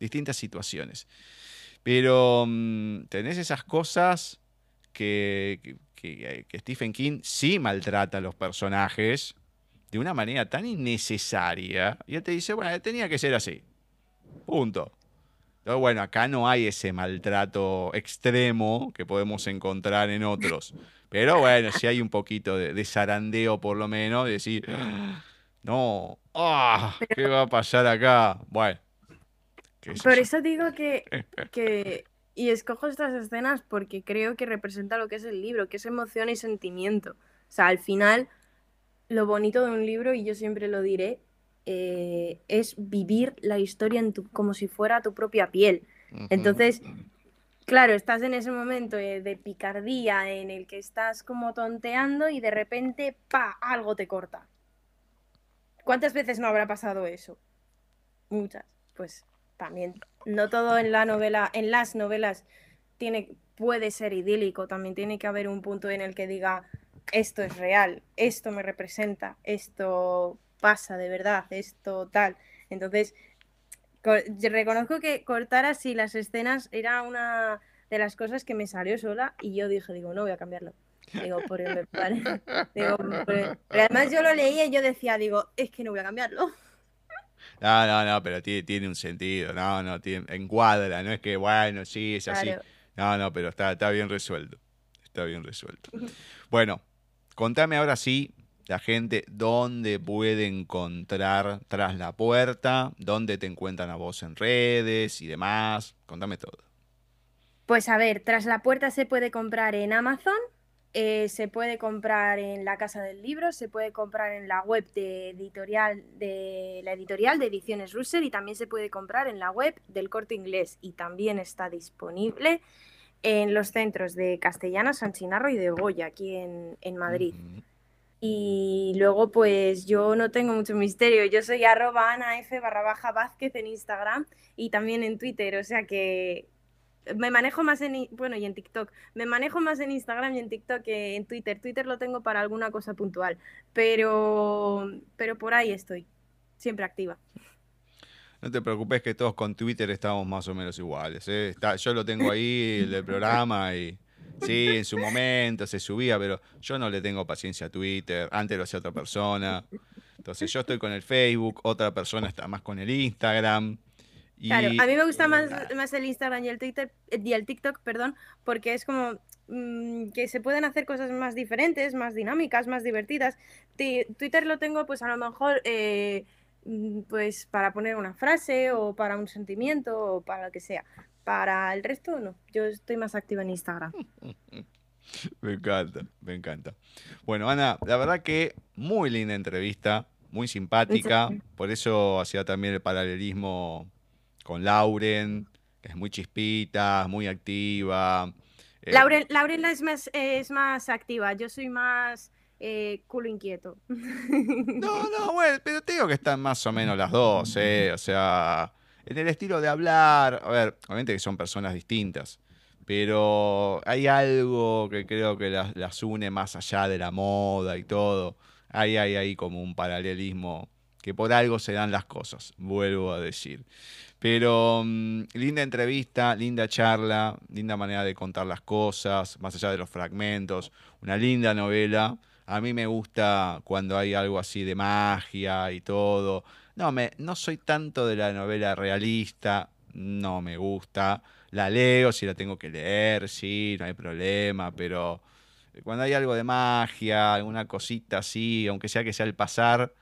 Speaker 2: distintas situaciones. Pero mm, tenés esas cosas que, que, que, Stephen King sí maltrata a los personajes de una manera tan innecesaria. Y él te dice, bueno, tenía que ser así. Punto bueno, acá no hay ese maltrato extremo que podemos encontrar en otros. Pero bueno, sí hay un poquito de, zarandeo por lo menos, de decir, no, ah, ¿qué va a pasar acá? Bueno.
Speaker 3: Por eso digo que, que, y escojo estas escenas porque creo que representa lo que es el libro, que es emoción y sentimiento. O sea, al final, lo bonito de un libro, y yo siempre lo diré, eh, es vivir la historia en tu, como si fuera tu propia piel. Entonces, claro, estás en ese momento eh, de picardía en el que estás como tonteando y de repente, pa, algo te corta. ¿Cuántas veces no habrá pasado eso? Muchas. Pues también. No todo en la novela, en las novelas tiene, puede ser idílico. También tiene que haber un punto en el que diga esto es real, esto me representa, esto pasa de verdad, esto tal. Entonces, reconozco que cortar así las escenas era una de las cosas que me salió sola y yo dije, digo, no voy a cambiarlo. Digo, por el, digo, pero además yo lo leía y yo decía, digo, es que no voy a cambiarlo.
Speaker 2: No, no, no, pero tiene, tiene un sentido, no, no, tiene, encuadra, no es que, bueno, sí, es así. No, no, pero está, está bien resuelto, está bien resuelto. Bueno, contame ahora sí la gente dónde puede encontrar tras la puerta, dónde te encuentran a vos en redes y demás. Contame todo.
Speaker 3: Pues a ver, tras la puerta se puede comprar en Amazon, eh, se puede comprar en la Casa del Libro, se puede comprar en la web de, editorial, de la editorial de Ediciones Russer y también se puede comprar en la web del Corte Inglés y también está disponible en los centros de Castellana, San Chinarro y de Goya, aquí en, Madrid. Y luego, pues yo no tengo mucho misterio. Yo soy arroba Ana F barra baja Vázquez en Instagram y también en Twitter. O sea que me manejo más en, bueno, y en TikTok. Me manejo más en Instagram y en TikTok que en Twitter. Twitter lo tengo para alguna cosa puntual. Pero, pero por ahí estoy. Siempre activa.
Speaker 2: No te preocupes que todos con Twitter estamos más o menos iguales. ¿eh? Yo lo tengo ahí, el del programa y Sí, en su momento se subía, pero yo no le tengo paciencia a Twitter. Antes lo hacía otra persona. Entonces yo estoy con el Facebook, otra persona está más con el Instagram.
Speaker 3: Claro, a mí me gusta más, más el Instagram y el Twitter y el TikTok, perdón, porque es como mm, que se pueden hacer cosas más diferentes, más dinámicas, más divertidas. Twitter lo tengo, pues a lo mejor, eh, mm, pues para poner una frase o para un sentimiento o para lo que sea. Para el resto, no. Yo estoy más activa en Instagram.
Speaker 2: me encanta, me encanta. Bueno, Ana, la verdad que muy linda entrevista, muy simpática. Por eso hacía también el paralelismo con Lauren, que es muy chispita, muy activa.
Speaker 3: Eh, Lauren, Lauren es, más, es más activa, yo soy más eh, culo inquieto.
Speaker 2: No, no, bueno, pero te digo que están más o menos las dos, ¿eh? O sea, en el estilo de hablar, a ver, obviamente que son personas distintas, pero hay algo que creo que las, une más allá de la moda y todo. Ahí hay ahí como un paralelismo que por algo se dan las cosas, vuelvo a decir. Pero mm, linda entrevista, linda charla, linda manera de contar las cosas, más allá de los fragmentos, una linda novela. A mí me gusta cuando hay algo así de magia y todo. No, me, no soy tanto de la novela realista, no me gusta. La leo si la tengo que leer, sí, no hay problema, pero cuando hay algo de magia, alguna cosita así, aunque sea que sea el pasar,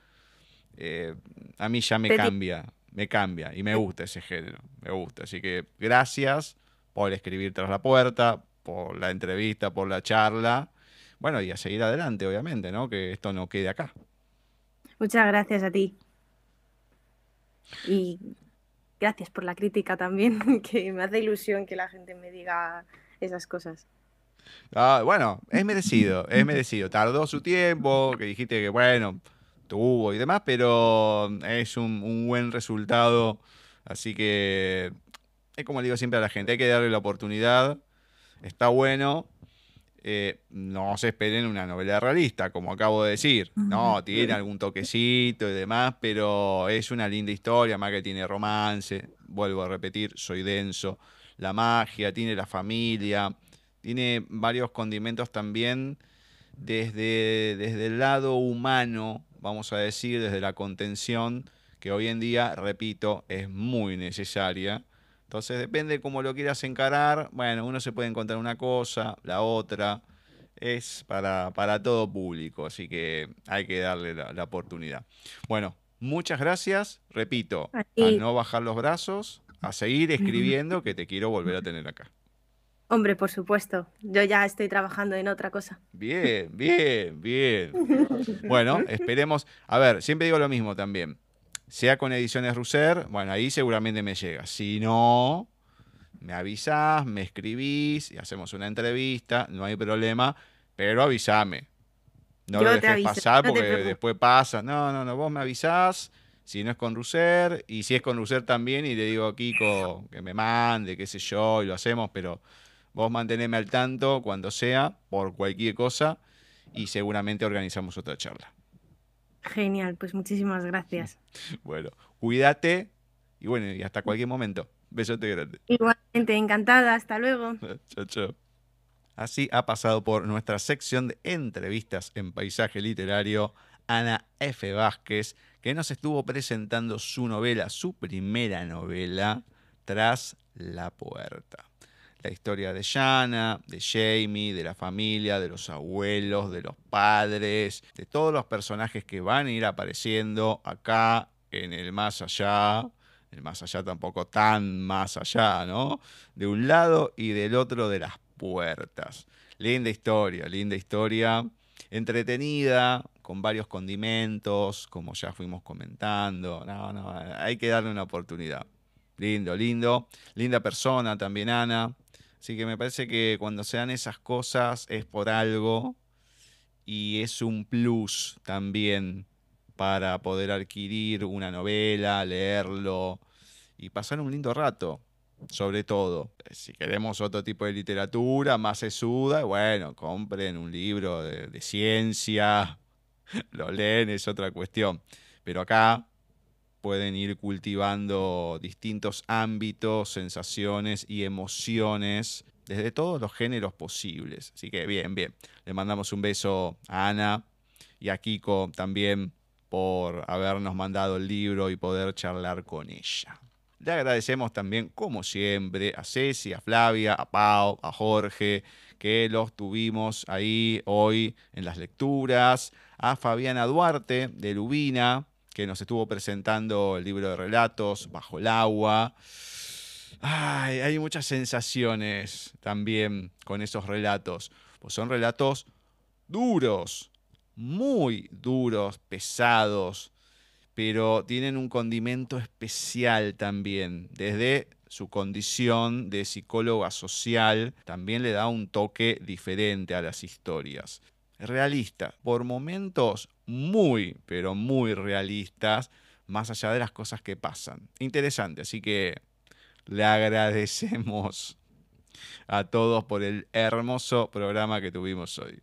Speaker 2: eh, a mí ya me cambia, me cambia y me gusta ese género, me gusta. Así que gracias por escribir tras la puerta, por la entrevista, por la charla. Bueno, y a seguir adelante, obviamente, ¿no? Que esto no quede acá.
Speaker 3: Muchas gracias a ti. Y gracias por la crítica también, que me hace ilusión que la gente me diga esas cosas.
Speaker 2: Ah, bueno, es merecido, es merecido. Tardó su tiempo, que dijiste que, bueno, tuvo y demás, pero es un, buen resultado. Así que es como le digo siempre a la gente, hay que darle la oportunidad. Está bueno. Eh, no se esperen una novela realista, como acabo de decir. No, tiene algún toquecito y demás, pero es una linda historia, más que tiene romance. Vuelvo a repetir, soy denso. La magia, tiene la familia, tiene varios condimentos también desde, desde el lado humano vamos a decir, desde la contención, que hoy en día, repito, es muy necesaria. Entonces depende cómo lo quieras encarar. Bueno, uno se puede encontrar una cosa, la otra. Es para, para todo público, así que hay que darle la, oportunidad. Bueno, muchas gracias. Repito, a no bajar los brazos, a seguir escribiendo, que te quiero volver a tener acá.
Speaker 3: Hombre, por supuesto. Yo ya estoy trabajando en otra cosa.
Speaker 2: Bien, bien, bien. Bueno, esperemos. A ver, siempre digo lo mismo también. Sea con Ediciones Russer, bueno, ahí seguramente me llega. Si no, me avisás, me escribís y hacemos una entrevista, no hay problema, pero avísame. No lo dejes pasar porque después pasa. No, no, no, vos me avisás si no es con Russer y si es con Russer también y le digo a Kiko que me mande, qué sé yo, y lo hacemos, pero Vos manteneme al tanto cuando sea, por cualquier cosa, y seguramente organizamos otra charla.
Speaker 3: Genial, pues muchísimas gracias.
Speaker 2: Bueno, cuídate y bueno, y hasta cualquier momento. Besote grande.
Speaker 3: Igualmente, encantada. Hasta luego.
Speaker 2: chao, chao. Así ha pasado por nuestra sección de entrevistas en paisaje literario Ana F. Vázquez, que nos estuvo presentando su novela, su primera novela, Tras la Puerta la historia de Shanna, de Jamie, de la familia, de los abuelos, de los padres, de todos los personajes que van a ir apareciendo acá en el más allá, el más allá tampoco tan más allá, ¿no? De un lado y del otro de las puertas. Linda historia, linda historia, entretenida, con varios condimentos, como ya fuimos comentando. No, no, hay que darle una oportunidad. Lindo, lindo. Linda persona también, Ana. Así que me parece que cuando se dan esas cosas es por algo y es un plus también para poder adquirir una novela, leerlo y pasar un lindo rato, sobre todo. Si queremos otro tipo de literatura más sesuda, bueno, compren un libro de, de ciencia, lo leen, es otra cuestión. Pero acá pueden ir cultivando distintos ámbitos, sensaciones y emociones desde todos los géneros posibles. Así que bien, bien. Le mandamos un beso a Ana y a Kiko también por habernos mandado el libro y poder charlar con ella. Le agradecemos también, como siempre, a Ceci, a Flavia, a Pau, a Jorge, que los tuvimos ahí hoy en las lecturas, a Fabiana Duarte de Lubina, que nos estuvo presentando el libro de relatos, Bajo el agua. Ay, hay muchas sensaciones también con esos relatos. Pues son relatos duros, muy duros, pesados, pero tienen un condimento especial también. Desde su condición de psicóloga social, también le da un toque diferente a las historias realista, por momentos muy, pero muy realistas, más allá de las cosas que pasan. Interesante, así que le agradecemos a todos por el hermoso programa que tuvimos hoy.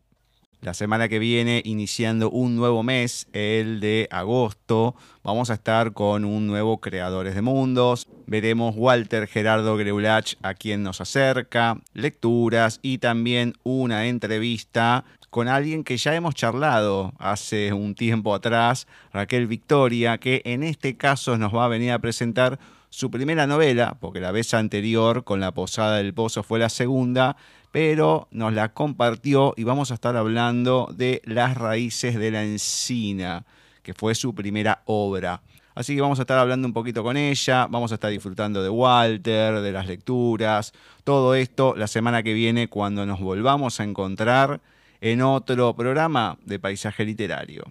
Speaker 2: La semana que viene, iniciando un nuevo mes, el de agosto, vamos a estar con un nuevo Creadores de Mundos. Veremos Walter Gerardo Greulach a quien nos acerca, lecturas y también una entrevista con alguien que ya hemos charlado hace un tiempo atrás, Raquel Victoria, que en este caso nos va a venir a presentar su primera novela, porque la vez anterior con La Posada del Pozo fue la segunda, pero nos la compartió y vamos a estar hablando de Las Raíces de la Encina, que fue su primera obra. Así que vamos a estar hablando un poquito con ella, vamos a estar disfrutando de Walter, de las lecturas, todo esto la semana que viene cuando nos volvamos a encontrar en otro programa de Paisaje Literario.